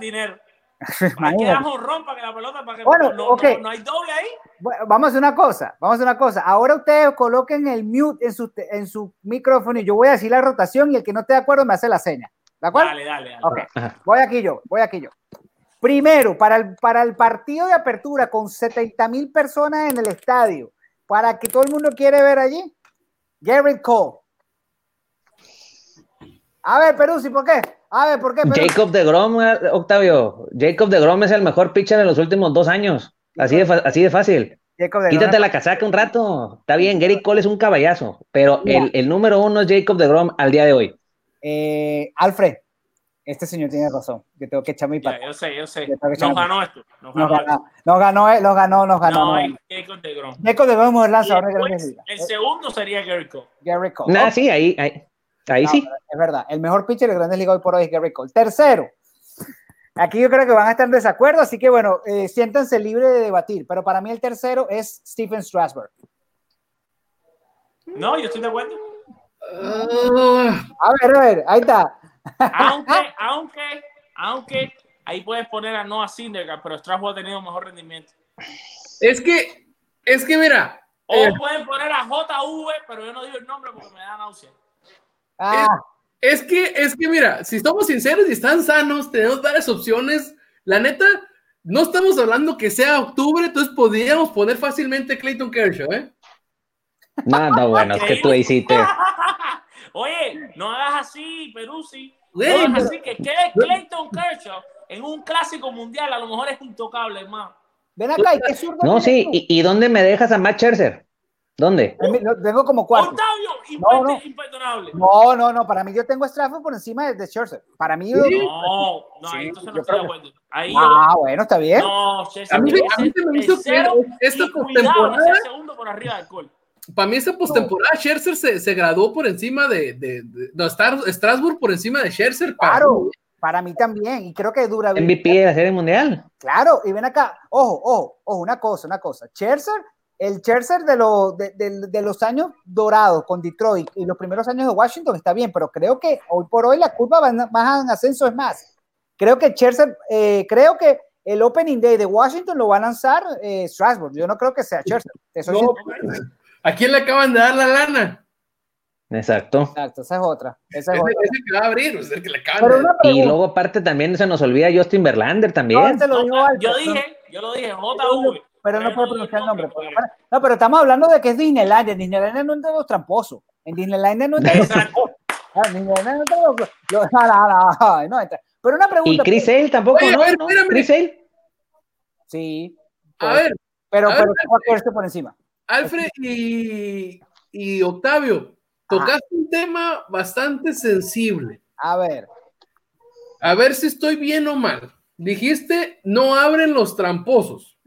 Rompa, que la pelota para que bueno, no, okay. no, no, hay doble ahí. Bueno, vamos a hacer una cosa, vamos a hacer una cosa. Ahora ustedes coloquen el mute en su, en su micrófono y yo voy a decir la rotación y el que no esté de acuerdo me hace la seña. ¿De acuerdo? Dale, dale. dale. Okay. Voy aquí yo, voy aquí yo. Primero, para el, para el partido de apertura con 70 mil personas en el estadio, para que todo el mundo quiere ver allí, Garrett Cole. A ver, Peruzzi, ¿por qué? A ver, ¿por qué? Peruzzi? Jacob de Grom, Octavio. Jacob de Grom es el mejor pitcher en los últimos dos años. Así de, así de fácil. Jacob de Quítate la casaca un rato. Está bien, Gary Cole es un caballazo, pero el, el, número uno es Jacob de Grom al día de hoy. Eh, Alfred, este señor tiene razón. Yo tengo que echarme mi yeah, Yo sé, yo sé. Nos ganó esto. Nos ganó, nos ganó, nos ganó, eh, nos ganó, nos ganó. No, no. Jacob de Grom. Jacob de Grom es el lanzador. El segundo sería Gary Cole. Gary Cole. Nah, sí, ahí, ahí, ahí no, sí. Es verdad. El mejor pitcher de Grandes Ligas hoy por hoy es Gary Cole. Tercero. Aquí yo creo que van a estar en desacuerdo, así que bueno, eh, siéntanse libres de debatir. Pero para mí el tercero es Stephen Strasburg. No, yo estoy de acuerdo. Uh, a ver, a ver, ahí está. Aunque, aunque, aunque ahí puedes poner a Noah Syndergaard, pero Strasburg ha tenido mejor rendimiento. Es que, es que mira. O eh, pueden poner a JV, pero yo no digo el nombre porque me da náusea. Ah. Es, es, que, es que mira, si somos sinceros y están sanos, tenemos varias opciones. La neta, no estamos hablando que sea octubre, entonces podríamos poner fácilmente Clayton Kershaw, ¿eh? No, no, bueno, es que tú hiciste. Oye, no hagas así, Peruzzi. No hagas así, que quede Clayton Kershaw en un clásico mundial, a lo mejor es intocable, hermano. Ven acá, ¿y qué zurdo No, sí, ¿Y, ¿y, dónde me dejas a Matt Scherzer? ¿Dónde? Tengo como cuatro. Octavio, no, no. imperdonable. No, no, no, para mí yo tengo a Strafford por encima de, de Scherzer. Para mí yo... No, no, sí, entonces no estoy de acuerdo. Ahí ah, yo... bueno, está bien. No, Scherzer, a mí, a mí se me hizo que esta postemporada... segundo por arriba del gol. Para mí esa postemporada no. Scherzer se, se, graduó por encima de, de, de, no, Strasbourg por encima de Scherzer. Claro, para, para mí también, y creo que dura MVP de la Serie Mundial. Claro, y ven acá, ojo, ojo, ojo, una cosa, una cosa. Scherzer, el Scherzer de, lo, de, de, de, los años dorados con Detroit y los primeros años de Washington está bien, pero creo que hoy por hoy la curva va más en ascenso, es más. Creo que Scherzer, eh, creo que el Opening Day de Washington lo va a lanzar eh, Strasbourg. Yo no creo que sea Scherzer. Eso no, ¿A quién le acaban de dar la lana? Exacto. Exacto, esa es otra. Esa es ese, otra. ese que va a abrir, sea, el que le acaban de... Y luego aparte también se nos olvida Justin Verlander también. No, lo digo alto, yo dije, yo lo dije, JV. Pero no puedo pronunciar el nombre. Porque... No, pero estamos hablando de que es Disneylandia. Disneylandia no es de los tramposos. En Disneylandia no es de los tramposos. Pero una pregunta. ¿Y Chris Sale tampoco? Oye, no, ver, no. ¿Chris? Sí. A ver. Pero, pero ver, por encima. Alfred y, y Octavio, tocaste un tema bastante sensible. A ver. A ver si estoy bien o mal. Dijiste, no abren los tramposos.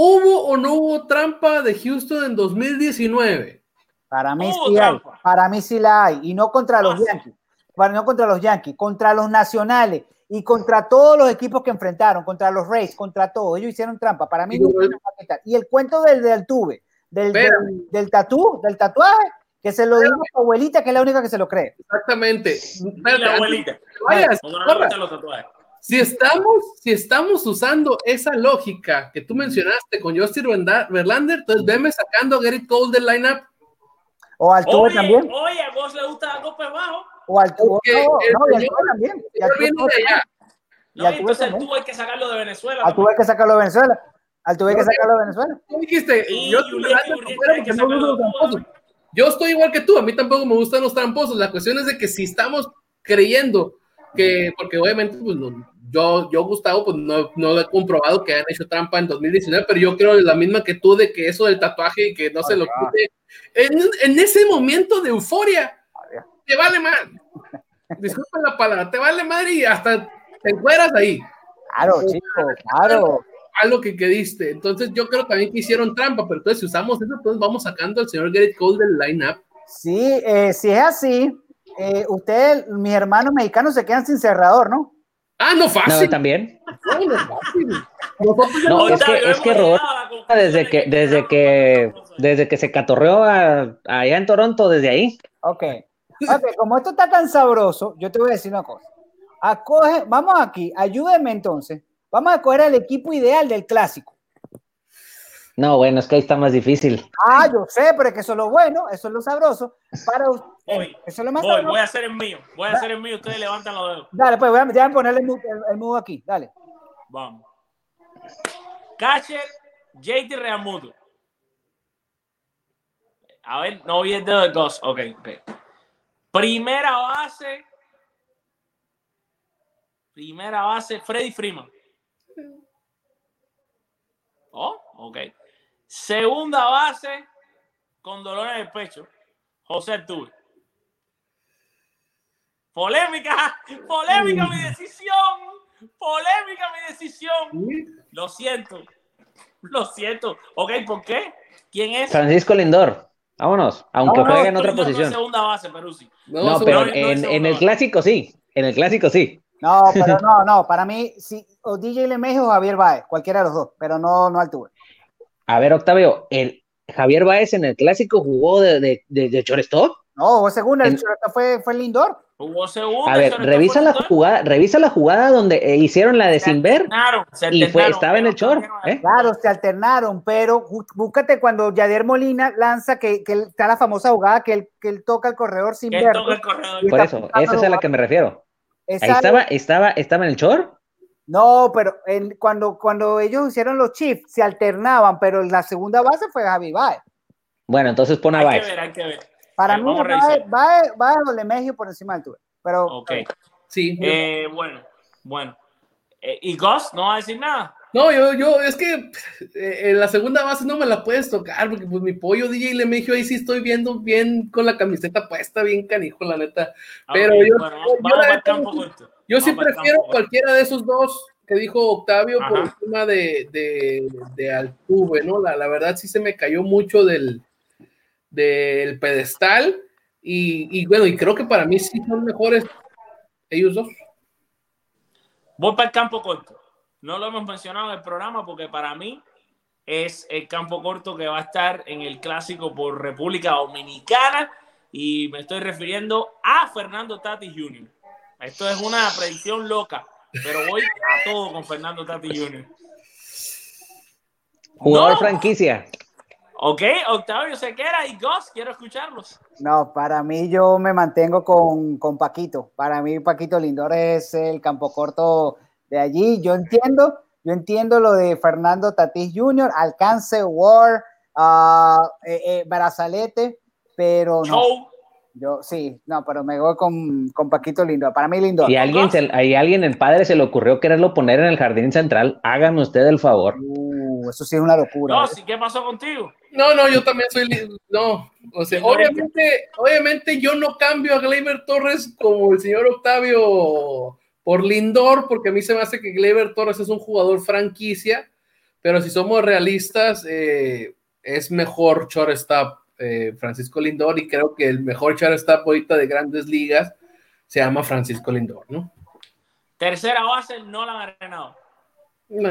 ¿Hubo o no hubo trampa de Houston en 2019? Para mí sí hay. Para mí sí la hay. Y no contra los Yankees. Para, no contra los Yankees, contra los nacionales y contra todos los equipos que enfrentaron, contra los Rays, contra todos. Ellos hicieron trampa. Para mí no Y el cuento del, del tube, del, del, del, tatú, del tatuaje, que se lo diga a tu abuelita, que es la única que se lo cree. Exactamente. la abuelita. Si estamos, si estamos usando esa lógica que tú mencionaste con Justin Verlander, entonces veme sacando a Gary Cole del lineup. O al tubo también. Oye, a vos le gusta algo bajo. O al tubo. No, no, y al tubo también. Y al tubo No, entonces al tubo hay que sacarlo de Venezuela. Al tubo hay que sacarlo de Venezuela. Al tubo hay que sacarlo de Venezuela. ¿Cómo dijiste? Yo, yo estoy igual que tú, a mí tampoco me gustan los tramposos. La cuestión es de que si estamos creyendo que, porque obviamente, pues, yo, yo, Gustavo, pues no, no he comprobado que hayan hecho trampa en 2019, pero yo creo la misma que tú de que eso del tatuaje y que no se lo quite. En, en, ese momento de euforia, te vale mal. Disculpen la palabra, te vale mal y hasta te encueras ahí. Claro, chico, claro algo que, que diste. Entonces yo creo también que hicieron trampa, pero entonces si usamos eso, entonces vamos sacando al señor Garrett Cole del lineup. Sí, eh, si es así, eh, ustedes, mis hermanos mexicanos, se quedan sin cerrador, ¿no? Ah, no fácil. No, también. No, no fácil. No, es que, es que Roberto, desde que, desde que, desde que se catorreó allá en Toronto, desde ahí. Ok. Ok, como esto está tan sabroso, yo te voy a decir una cosa. Acoge, vamos aquí, ayúdeme entonces Vamos a coger el equipo ideal del clásico. No, bueno, es que ahí está más difícil. Ah, yo sé, pero es que eso es lo bueno, eso es lo sabroso. Para usted, voy, eso es lo más voy, voy a hacer el mío, voy a hacer el mío, ustedes levantan los dedos. Dale, pues voy a, ponerle el, mudo aquí, dale. Vamos. Catcher, JT Reamudo. A ver, no vi el dedo de Ghost. Ok, ok. Primera base. Primera base, Freddy Freeman. Oh, ok. Segunda base, con dolor en el pecho, José Tuve. Polémica, polémica mi decisión, polémica mi decisión. Lo siento, lo siento. Ok, ¿por qué? ¿Quién es? Francisco Lindor. Vámonos, aunque juegue en otra posición. segunda base, pero sí. No, pero en, en el clásico sí, en el clásico sí. No, pero no, no, para mí, sí, o DJ Lemejo o Javier Baez, cualquiera de los dos, pero no, no Altuve. A ver, Octavio, el Javier Baez en el clásico jugó de, de, de, de shortstop. No, segunda, el shortstop fue, fue Lindor. Jugó segunda. A ver, revisa la jugada, revisa la jugada donde eh, hicieron la de Sinver y fue, estaba en el short. ¿eh? Claro, se alternaron, pero búscate cuando Yader Molina lanza que, que está la famosa jugada que él, que él toca el corredor sin ver. Por eso, esa es a la que me refiero estaba, estaba, estaba en el short. No, pero cuando, cuando ellos hicieron los chips, se alternaban, pero la segunda base fue Javi Baez. Bueno, entonces pon a Baez. Hay que ver, hay que ver. Para mí, Baez, Baez, o Lemegio por encima del tuyo. Pero, ok. Sí. Eh, bueno, bueno. Eh, ¿Y Gus no va a decir nada? No, yo, yo, es que eh, en la segunda base no me la puedes tocar, porque pues mi pollo DJ Lemegio ahí sí estoy viendo bien con la camiseta puesta, bien canijo, la neta. Pero yo, yo, sí prefiero cualquiera de esos dos que dijo Octavio por encima de, de, de Altuve, ¿no? La, la, verdad sí se me cayó mucho del, del pedestal y, y bueno, y creo que para mí sí son mejores ellos dos. Voy para el campo corto. No lo hemos mencionado en el programa porque para mí es el campo corto que va a estar en el clásico por República Dominicana y me estoy refiriendo a Fernando Tati Jr. Esto es una predicción loca, pero voy a todo con Fernando Tati Jr. Jugador franquicia. Ok, Octavio Sequera y Gus, quiero escucharlos. No, para mí yo me mantengo con, con Paquito. Para mí Paquito Lindor es el campo corto de allí. Yo entiendo, yo entiendo lo de Fernando Tatís Jr., alcance, War, uh, eh, eh, Brazalete, pero no. Yo sí, no, pero me voy con, con Paquito Lindo. Para mí Lindo. Y alguien, se, hay alguien, el padre se le ocurrió quererlo poner en el jardín central. Hágame usted el favor. Uh, eso sí es una locura. No, sí, ¿qué pasó contigo? No, no, yo también soy. No, o sea, obviamente, obviamente yo no cambio a Gleyber Torres como el señor Octavio por Lindor, porque a mí se me hace que Gleyber Torres es un jugador franquicia, pero si somos realistas, eh, es mejor shortstop eh, Francisco Lindor y creo que el mejor shortstop ahorita de grandes ligas se llama Francisco Lindor, ¿no? Tercera base, no la han arenado. No,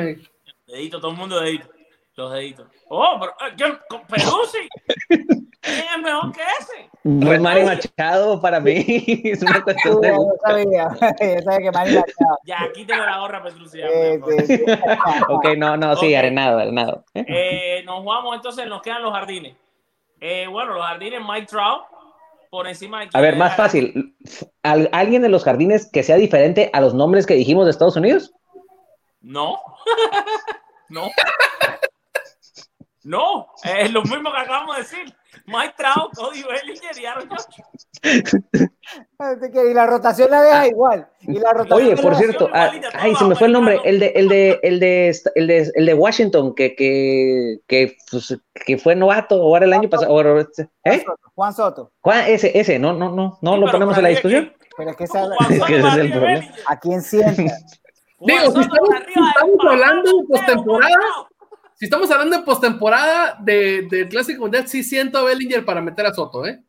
Dedito, todo el mundo dedito. Los deditos. Oh, pero eh, yo, con Peruzzi. ¿Quién es mejor que ese? No es Manny Machado para mí. Es una cuestión de. Yo sabía, yo sabía que Machado. Ya, quítale la gorra Petrucci. Sí, sí. Ok, no, no, sí, arenado, arenado. Eh, nos jugamos entonces, nos quedan los jardines. Eh, bueno, los jardines Mike Trout por encima de A ver, más fácil. ¿Al- ¿Alguien de los jardines que sea diferente a los nombres que dijimos de Estados Unidos? No. no. No, es lo mismo que acabamos de decir. Mike Trout, Cody Bellinger y Aaron Judge. Y la rotación la deja igual. Y la rotación Oye, por la- cierto, ah, ay, se me fue el nombre, el de, el de, el de, el de, el de Washington, que, que, que, pues, que fue novato, o era el año pasado, Juan ¿eh? Soto, Juan Soto. ¿Cuál? Ese, ese, no, no, no, no Sí, lo ponemos en la discusión. Pero es que esa- Juan Es que ese Soto es el problema. ¿A quién sienta? Digo, si estamos- si estamos de hablando de postemporada. Si estamos hablando de postemporada de, del Clásico Mundial, sí siento a Bellinger para meter a Soto, ¿eh?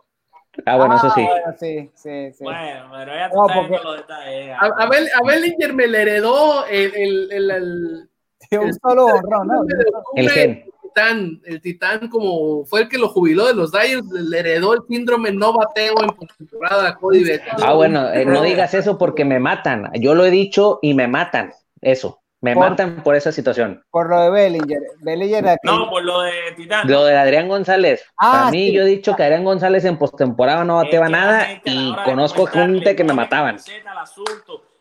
Ah, bueno, eso sí. bueno, sí, sí, sí. Bueno, pero ya No, está porque- los detalles. A, a Bel- a Bellinger me le heredó el, el, el, el- De un solo honrón, ¿no? de El gen. titán, el titán como fue el que lo jubiló de los Dyers, le heredó el síndrome no bateo en postemporada a Cody Bellinger. Ah, bueno, eh, no digas eso porque me matan. Yo lo he dicho y me matan. Eso, me Por- matan por esa situación. Por lo de Bellinger. Bellinger aquí. No, por lo de Titán. Lo de Adrián González. Ah, Para mí, sí. yo he dicho que Adrián González en postemporada no bateaba Es que la nada a y conozco gente que me mataban.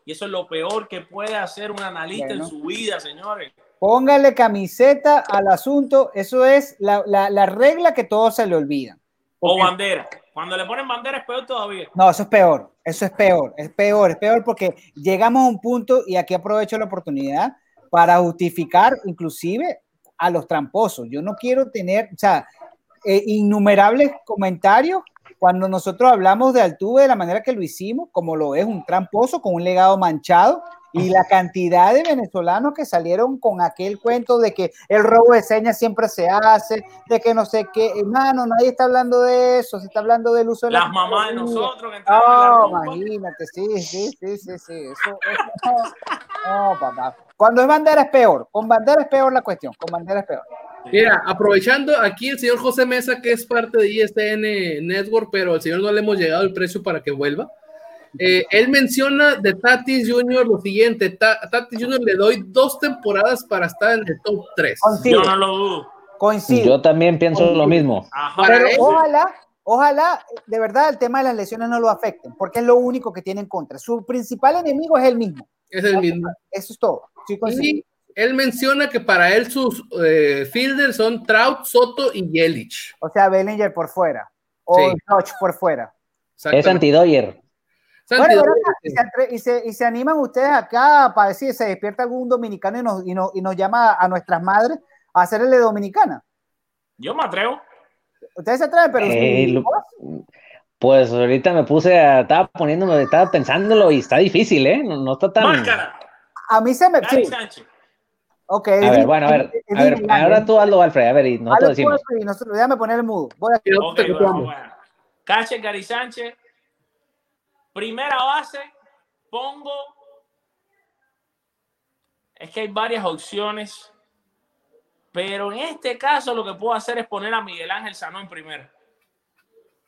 y eso es lo peor que puede hacer un analista Bueno. en su vida, señores. Póngale camiseta al asunto. Eso es la, la, la regla que todos se le olvidan. O Porque- bandera. Cuando le ponen bandera es peor todavía. No, eso es peor. Eso es peor. Es peor. Es peor porque llegamos a un punto y aquí aprovecho la oportunidad para justificar inclusive a los tramposos. Yo no quiero tener, o sea, eh, innumerables comentarios cuando nosotros hablamos de Altuve de la manera que lo hicimos, como lo es un tramposo con un legado manchado y la cantidad de venezolanos que salieron con aquel cuento de que el robo de señas siempre se hace, de que no sé qué, hermano, nadie está hablando de eso, se está hablando del uso de la Las mamás de nosotros que la No, rumba. imagínate, sí, sí, sí, sí, sí. Eso, eso- no, papá. Cuando es bandera es peor. Con bandera es peor la cuestión. Con bandera es peor. Mira, aprovechando aquí el señor José Mesa, que es parte de ISN Network, pero al señor no le hemos llegado el precio para que vuelva. Eh, él menciona de Tatis Jr. lo siguiente: Ta- Tatis Jr. le doy dos temporadas para estar en el top 3. Coincido, Yo no lo dudo. coincido. Yo también pienso lo mismo. Ajá. Pero ojalá, ojalá, de verdad, el tema de las lesiones no lo afecten, porque es lo único que tiene en contra. Su principal enemigo es el mismo. Es el mismo. Eso es todo. Sí. Y él menciona que para él sus eh, fielders son Trout, Soto y Yelich. O sea, Bellinger por fuera. O Sí. Dodge por fuera. Es anti-Doyer. Santi, Bueno, bueno, y, se, atre- y se- y se animan ustedes acá para decir, se despierta algún dominicano y nos, y nos, y nos llama a nuestras madres a hacerle dominicana. Yo me atrevo. Ustedes se atreven, pero Eh, lo- Pues ahorita me puse a, estaba poniéndome, estaba pensándolo y está difícil, ¿eh? No, no está tan... Máscara. a mí se me... Gary Sí, Sánchez. ok. A ver, bueno, a ver, a ver, ahora tú hazlo, Alfred, a ver, y nosotros decimos. Y nosotros, déjame poner el mudo. Voy a- y nosotros Ok, te bueno, escuchamos. bueno. Cache Gary Sánchez. Primera base, pongo. Es que hay varias opciones. Pero en este caso lo que puedo hacer es poner a Miguel Ángel Sanó en primera.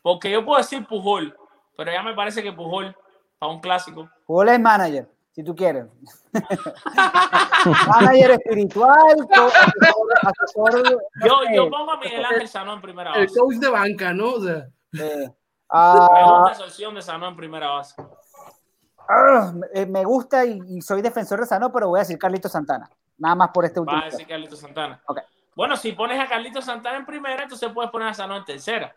Porque yo puedo decir Pujol, pero ya me parece que Pujol, para un clásico. Pujol es manager, si tú quieres. manager espiritual, asesor, asesor, Yo, no sé, yo pongo a Miguel Ángel Sanó en primera El base. coach de banca, ¿no? O sea, eh, Me ah, gusta esa opción de Sanó en primera base. ah, eh, me gusta y, y soy defensor de Sano, pero voy a decir Carlito Santana. Nada más por este último. Va a decir Carlito Santana. Ok. Bueno, si pones a Carlito Santana en primera, entonces puedes poner a Sanó en tercera.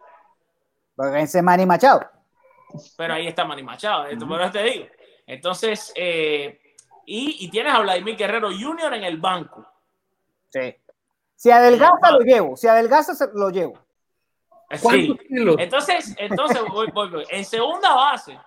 Porque ese es Manny Machado. pero ahí está Manny Machado, esto, por te digo. Entonces, eh, y, y, tienes a Vladimir Guerrero Jr. en el banco. Sí. Si adelgaza, lo llevo. Si adelgaza, lo llevo. Sí. Entonces, entonces voy, voy, voy. en segunda base,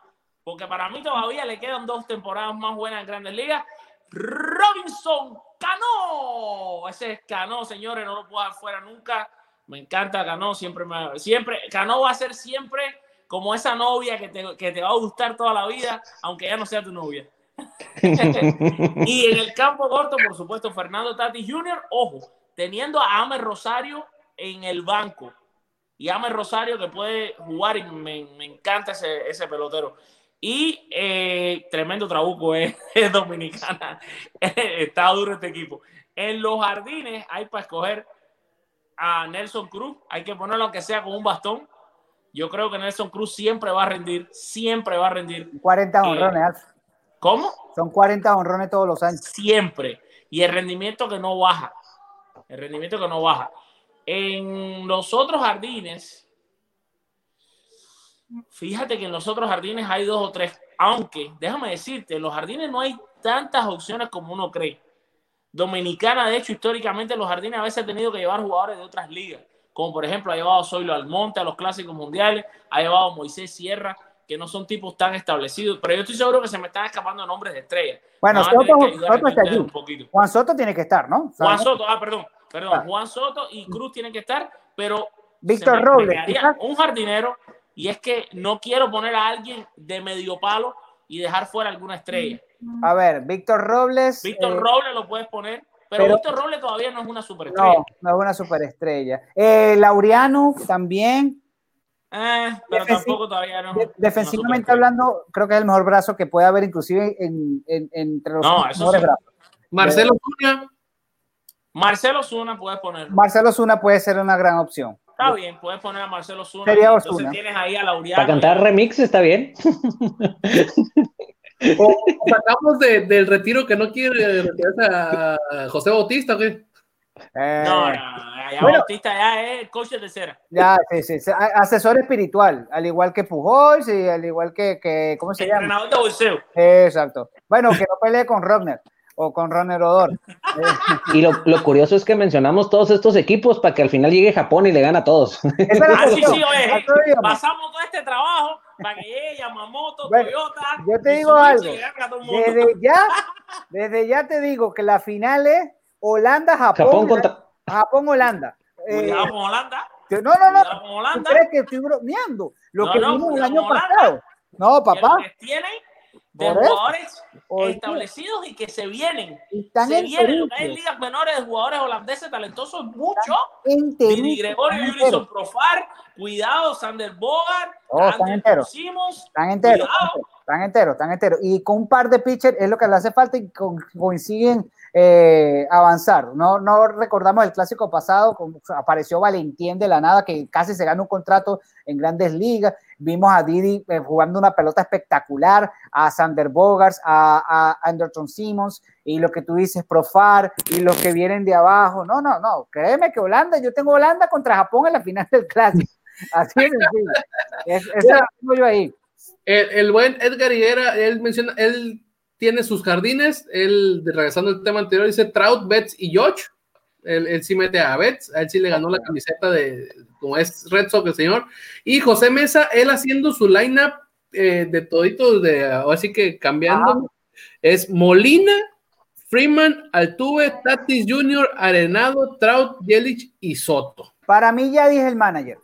porque para mí todavía le quedan dos temporadas más buenas en Grandes Ligas. Robinson Cano. Ese es Cano, señores, no lo puedo dejar fuera nunca. Me encanta Cano, siempre me, siempre, Cano va a ser siempre como esa novia que te, que te va a gustar toda la vida, aunque ya no sea tu novia. y en el campo corto, por supuesto, Fernando Tati Jr., ojo, teniendo a Amer Rosario en el banco. Y Amer Rosario que puede jugar y me, encanta ese, ese, pelotero. Y eh, tremendo trabuco es, dominicana. Está duro este equipo. En los jardines hay para escoger a Nelson Cruz. Hay que ponerlo aunque sea con un bastón. Yo creo que Nelson Cruz siempre va a rendir. Siempre va a rendir. 40 eh, honrones, ¿Cómo? Son 40 honrones todos los años. Siempre. Y el rendimiento que no baja. El rendimiento que no baja. En los otros jardines, fíjate que en los otros jardines hay dos o tres. Aunque, déjame decirte, en los jardines no hay tantas opciones como uno cree. Dominicana, de hecho, históricamente los jardines a veces ha tenido que llevar jugadores de otras ligas. Como por ejemplo ha llevado Zoilo Almonte a los clásicos mundiales, ha llevado Moisés Sierra que no son tipos tan establecidos, pero yo estoy seguro que se me están escapando nombres de estrellas. Bueno, Soto, Soto está aquí. Juan Soto tiene que estar, ¿no? Juan Soto, ah, perdón, perdón, ah. Juan Soto y Cruz tienen que estar, pero Víctor Robles, un jardinero y es que no quiero poner a alguien de medio palo y dejar fuera alguna estrella. A ver, Víctor Robles. Víctor eh, Robles lo puedes poner, pero, Víctor Robles todavía no es una superestrella. No, no es una superestrella. Eh, Laureano también. Eh, pero tampoco todavía no. defensivamente hablando, creo que es el mejor brazo que puede haber, inclusive en, entre los mejores brazos. Marcelo Zuna. Marcelo Zuna puedes poner. Marcelo Zuna puede ser una gran opción. Está bien, puedes poner a Marcelo Zuna. Sería entonces tienes ahí a Laureano. Para cantar remix está bien. o sacamos del retiro que no quiere retirarse a José Bautista, ¿o qué? Eh, no, ya Bautista ya es coach de cera. Ya, sí, sí, asesor espiritual, al igual que Pujol, y al igual que, que ¿cómo se llama? Entrenador de bolseo. Exacto. Bueno, que no pelee con Rodner o con Ronner Odor. Y lo, lo, curioso es que mencionamos todos estos equipos para que al final llegue Japón y le gane a todos. ah, sí, sí, oye, pasamos todo este trabajo para que llegue Yamamoto, Toyota. Yo te digo algo. Desde ya, desde ya te digo que la final es Holanda, Japón. Japón, contra... Japón Holanda. Cuidado eh, con Holanda. No, no, no. ¿Tú crees que estoy bromeando? Lo que vimos el año pasado. No, papá. Que tienen de jugadores establecidos y que se vienen. Están se vienen. Hay ligas menores de jugadores holandeses talentosos, mucho. Didi Gregorio, Jurison Profar, cuidado, Sander Bogart, oh, están enteros. están enteros. Están enteros, están enteros. Y con un par de pitchers es lo que le hace falta y coinciden eh, avanzar. No, no recordamos el clásico pasado, apareció Valentín de la nada, que casi se gana un contrato en grandes ligas. Vimos a Didi eh, jugando una pelota espectacular, a Sander Bogars, a, Anderson Simmons, y lo que tú dices, Profar, y los que vienen de abajo. No, no, no, créeme que Holanda, yo tengo Holanda contra Japón en la final del clásico. Así es, es, yo ahí. El, el, buen Edgar Higuera, él menciona, él tiene sus jardines. Él, regresando al tema anterior, dice Trout, Betts y George. Él, sí mete a Betts, a él sí le ganó la camiseta de, como es Red Sox el señor. Y José Mesa, él haciendo su lineup eh, de toditos, de, así que cambiando, es Molina, Freeman, Altuve, Tatis Jr., Arenado, Trout, Yelich y Soto. Para mí ya dije el manager.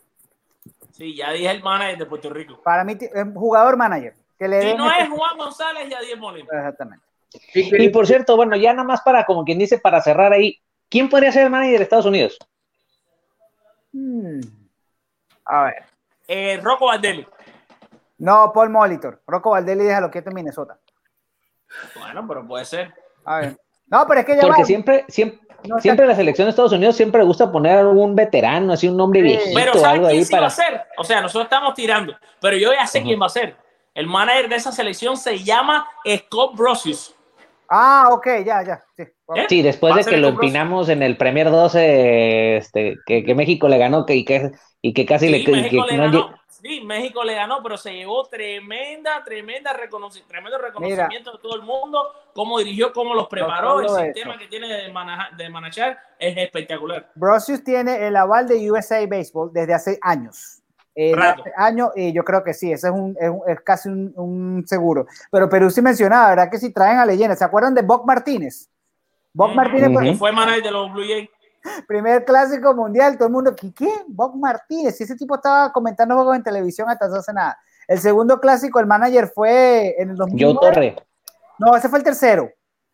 Sí, ya dije el manager de Puerto Rico. Para mí, jugador manager y no es Juan González y Adiel Molina. Exactamente. Y, por cierto, bueno, ya nada más para, como quien dice, para cerrar ahí, ¿quién podría ser el manager de Estados Unidos? Hmm. A ver. Eh, Rocco Valdelli. No, Paul Molitor. Rocco Valdelli deja lo que en Minnesota. Bueno, pero puede ser. A ver. No, pero es que ya Porque siempre, siempre, siempre la selección de Estados Unidos siempre gusta poner a un veterano, así un nombre viejito. Pero ¿sabes algo quién ahí sí para... va a ser? O sea, nosotros estamos tirando, pero yo ya sé quién va a ser. El manager de esa selección se llama Scott Brosius. Ah, ok, ya, ya. Sí, sí después de que lo empinamos en el Premier 12, este, que, que México le ganó que, y, que, y que casi le, que, Sí, México le ganó, pero se llevó tremenda, tremenda reconocimiento, tremendo reconocimiento de todo el mundo, cómo dirigió, cómo los preparó, el sistema que tiene de, manejar, de manachar es espectacular. Brosius tiene el aval de USA Baseball desde hace años. Eh, hace años, y yo creo que sí, ese es, un, es, casi un, seguro. Pero Perú sí mencionaba, ¿verdad? Que si traen a leyendas, ¿se acuerdan de Bob Martínez? Bob Martínez fue manager de los Blue Jays primer clásico mundial, todo el mundo, ¿qué? Bob Martínez, ese tipo estaba comentando juegos en televisión hasta hace nada. El segundo clásico, el manager fue en el 2009. Torre. No, ese fue el tercero,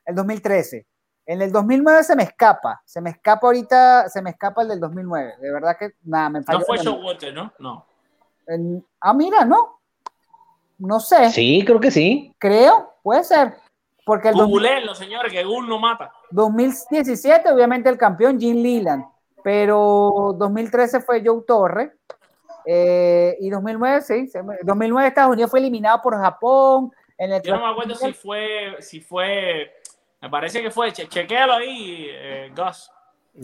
el 2013. En el 2009 se me escapa, se me escapa ahorita, se me escapa el del 2009. De verdad que nada, me No fue Showwater, ¿no? No. Ah, mira, no. No sé. Sí, creo que sí. Creo, puede ser. Porque el Googleenlo, señores, que Google no mata. 2017, obviamente, el campeón Jim Leland, pero 2013 fue Joe Torre. Eh, y 2009, sí, 2009 Estados Unidos fue eliminado por Japón. En el Yo no me acuerdo si fue, si fue, me parece que fue, chequéalo ahí, eh, Gus.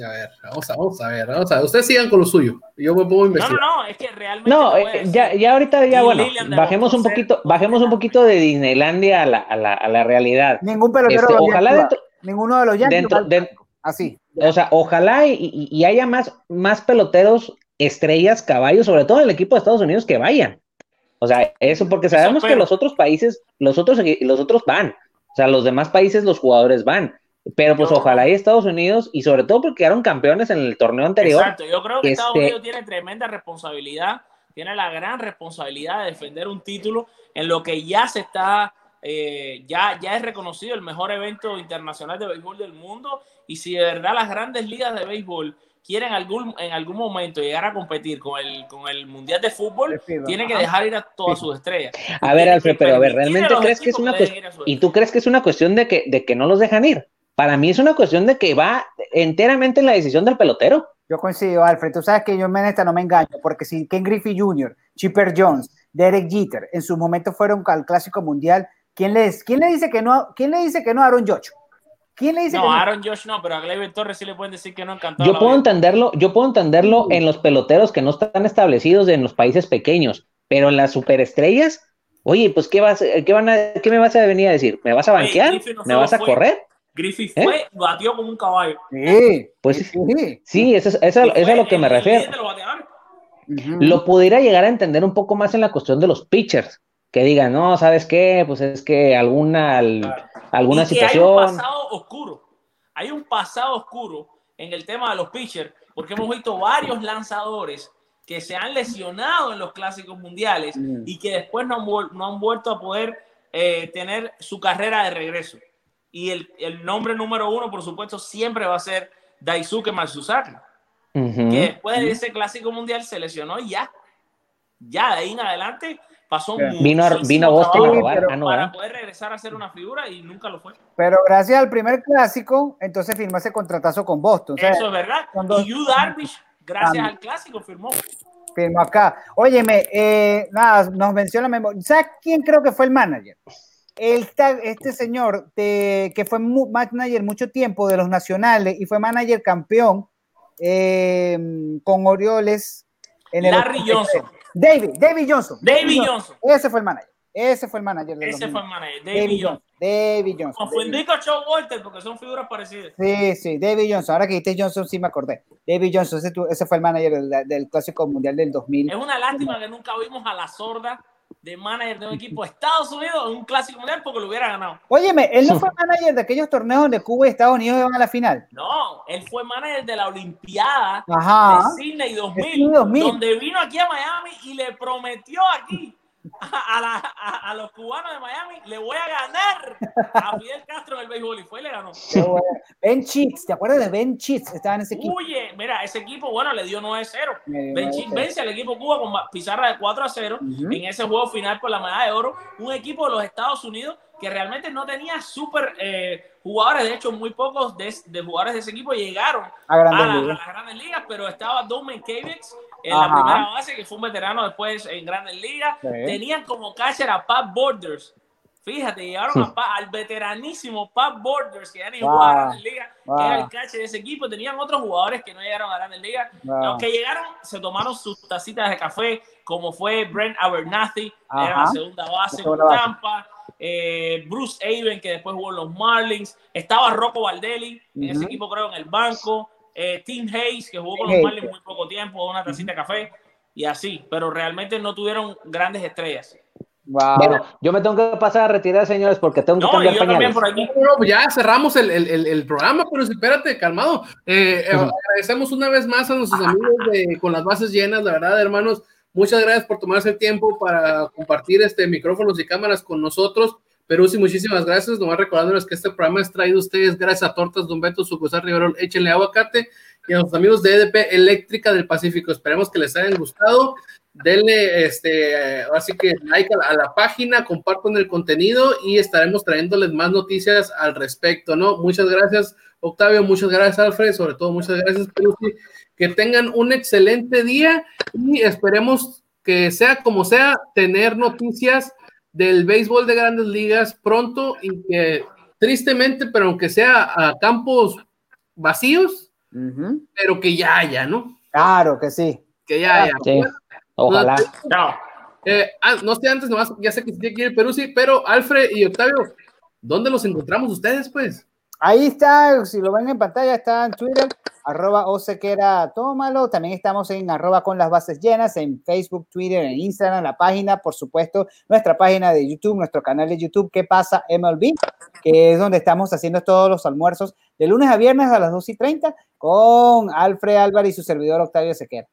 A ver, vamos a, vamos a ver, vamos a ver. Ustedes sigan con lo suyo. Yo me pongo a investigar. No, no, no, es que realmente. No, eh, ya, ya ahorita, ya bueno, bajemos un poquito, bajemos un poquito de Disneylandia a la, a la, a la realidad. Ningún pelotero. Este, ojalá dentro, ninguno de los Yankees. Dentro, así. O sea, ojalá y, y, haya más, más peloteros, estrellas, caballos, sobre todo en el equipo de Estados Unidos que vayan. O sea, eso porque sabemos que los otros países, los otros, los otros van. O sea, los demás países, los jugadores van pero pues ojalá y Estados Unidos, y sobre todo porque quedaron campeones en el torneo anterior. Exacto, yo creo que Estados este Unidos tiene tremenda responsabilidad, tiene la gran responsabilidad de defender un título en lo que ya se está, eh, ya, ya es reconocido el mejor evento internacional de béisbol del mundo, y si de verdad las grandes ligas de béisbol quieren algún, en algún momento llegar a competir con el, con el Mundial de Fútbol, tienen que dejar ir a todas sus estrellas. A ver, Alfred, pero a ver, ¿realmente crees que es una cuestión? ¿Y tú crees que es una cuestión de que, de que no los dejan ir? Para mí es una cuestión de que va enteramente en la decisión del pelotero. Yo coincido, Alfred. Tú sabes que yo en esta no me engaño, porque si Ken Griffey Jr., Chipper Jones, Derek Jeter en su momento fueron al Clásico Mundial, ¿quién le, quién le dice que no? ¿Quién le dice que no a Aaron Josh? ¿Quién le dice no, que no? Aaron Josh no, pero a Gleyber Torres sí le pueden decir que no encantado. Yo puedo entenderlo, yo puedo entenderlo en los peloteros que no están establecidos en los países pequeños, pero en las superestrellas, oye, pues ¿qué vas, qué van a, qué me vas a venir a decir? ¿Me vas a banquear? ¿Me vas a correr? Griffith ¿Eh? fue, batió como un caballo. Sí, pues sí, sí eso, es a lo que me refiero. Lo pudiera llegar a entender un poco más en la cuestión de los pitchers, que digan, no, ¿sabes qué? Pues es que alguna, alguna situación. Hay un pasado oscuro, hay un pasado oscuro en el tema de los pitchers, porque hemos visto varios lanzadores que se han lesionado en los clásicos mundiales y que después no han, no han vuelto a poder eh, tener su carrera de regreso y el, el, nombre número uno, por supuesto, siempre va a ser Daisuke Matsusaki, que después de ese clásico mundial se lesionó y ya, ya de ahí en adelante pasó vino, vino a Boston para poder regresar a ser una figura y nunca lo fue. Pero gracias al primer clásico, entonces firmó ese contratazo con Boston. Eso es verdad. Y Yu Darvish, gracias al clásico, firmó. Firmó acá. Óyeme, eh, nada, nos menciona memoria. ¿Sabes quién creo que fue el manager? Este señor que fue manager mucho tiempo de los nacionales y fue manager campeón eh, con Orioles. En Larry Johnson. David, David Johnson. David Johnson. Ese fue el manager. Ese fue el manager. Ese fue el manager. David, Johnson. David Johnson. Confundí con Joe Walter porque son figuras parecidas. Sí, sí, David Johnson. Ahora que dijiste Johnson, sí me acordé. David Johnson, ese, ese fue el manager del, del, Clásico Mundial del 2000. Es una lástima que nunca vimos a la sorda de manager de un equipo de Estados Unidos en un clásico mundial porque lo hubiera ganado. Óyeme, él no fue manager de aquellos torneos donde Cuba y Estados Unidos iban a la final. No, él fue manager de la Olimpiada de Sydney 2000, 2000, donde vino aquí a Miami y le prometió aquí a, a, los cubanos de Miami, le voy a ganar a Fidel Castro en el béisbol y fue y le ganó. Ben Cheats, ¿te acuerdas de Ben Cheats? Estaba en ese equipo. Oye, mira, ese equipo, bueno, le dio 9-0. Ben Cheats vence al equipo Cuba con pizarra de 4 0 en ese juego final por la medalla de oro. Un equipo de los Estados Unidos que realmente no tenía súper eh, jugadores, de hecho muy pocos de, jugadores de ese equipo llegaron a, las grandes ligas, pero estaba Domen Kavix en la primera base, que fue un veterano después en grandes ligas. Tenían como catcher a Pat Borders, Fíjate, llegaron al veteranísimo Pat Borders, que ya ni jugaba a Grandes Ligas, que era el catcher de ese equipo. Tenían otros jugadores que no llegaron a Grandes Ligas. Los que llegaron se tomaron sus tacitas de café, como fue Brent Abernathy, era la segunda base en Tampa. Eh, Bruce Aven, que después jugó en los Marlins. Estaba Rocco Valdelli, en ese equipo creo en el banco. Eh, Tim Hayes, que jugó con los Marlins muy poco tiempo, una tacita de café. Y así, pero realmente no tuvieron grandes estrellas. Bueno, yo me tengo que pasar a retirar, señores, porque tengo que cambiar pañales. Por aquí. ya cerramos el, el, el, programa, pero espérate, calmado. Eh, eh, agradecemos una vez más a nuestros amigos de, con las bases llenas, la verdad, hermanos. Muchas gracias por tomarse el tiempo para compartir este micrófonos y cámaras con nosotros. Pero sí, muchísimas gracias. Nomás recordándoles que este programa es traído a ustedes gracias a Tortas Don Beto, Sucursal Riverol, échenle aguacate y a los amigos de EDP Eléctrica del Pacífico. Esperemos que les hayan gustado denle este, así que like a la, página, compartan el contenido y estaremos trayéndoles más noticias al respecto, ¿no? Muchas gracias, Octavio, muchas gracias, Alfred, sobre todo muchas gracias, Perusi. Que tengan un excelente día y esperemos que sea como sea, tener noticias del béisbol de grandes ligas pronto y que tristemente, pero aunque sea a campos vacíos, pero que ya haya, ¿no? Claro que sí. Que ya haya. Ojalá. No, eh, ah, no sé antes, nomás, ya sé que tiene que ir Perú, sí, pero Alfred y Octavio, ¿dónde los encontramos ustedes, pues? Ahí está, si lo ven en pantalla, está en Twitter, arroba osequera, tómalo. También estamos en arroba con las bases llenas, en Facebook, Twitter, en Instagram, la página, por supuesto, nuestra página de YouTube, nuestro canal de YouTube, ¿Qué pasa MLB? Que es donde estamos haciendo todos los almuerzos de lunes a viernes a las 2 y 30 con Alfred Álvarez y su servidor Octavio Sequera.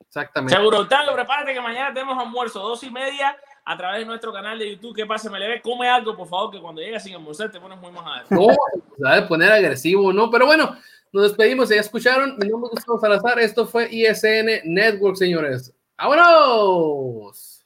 Exactamente. Seguro, Octavio, prepárate que mañana tenemos almuerzo, dos y media, a través de nuestro canal de YouTube. ¿Qué pasa, MLB? Come algo, por favor, que cuando llegues sin almorzar te pones muy más No, se va a poner agresivo, ¿no? Pero bueno, nos despedimos, ya escucharon. Mi nombre es Gustavo Salazar. Esto fue ISN Network, señores. ¡Vámonos!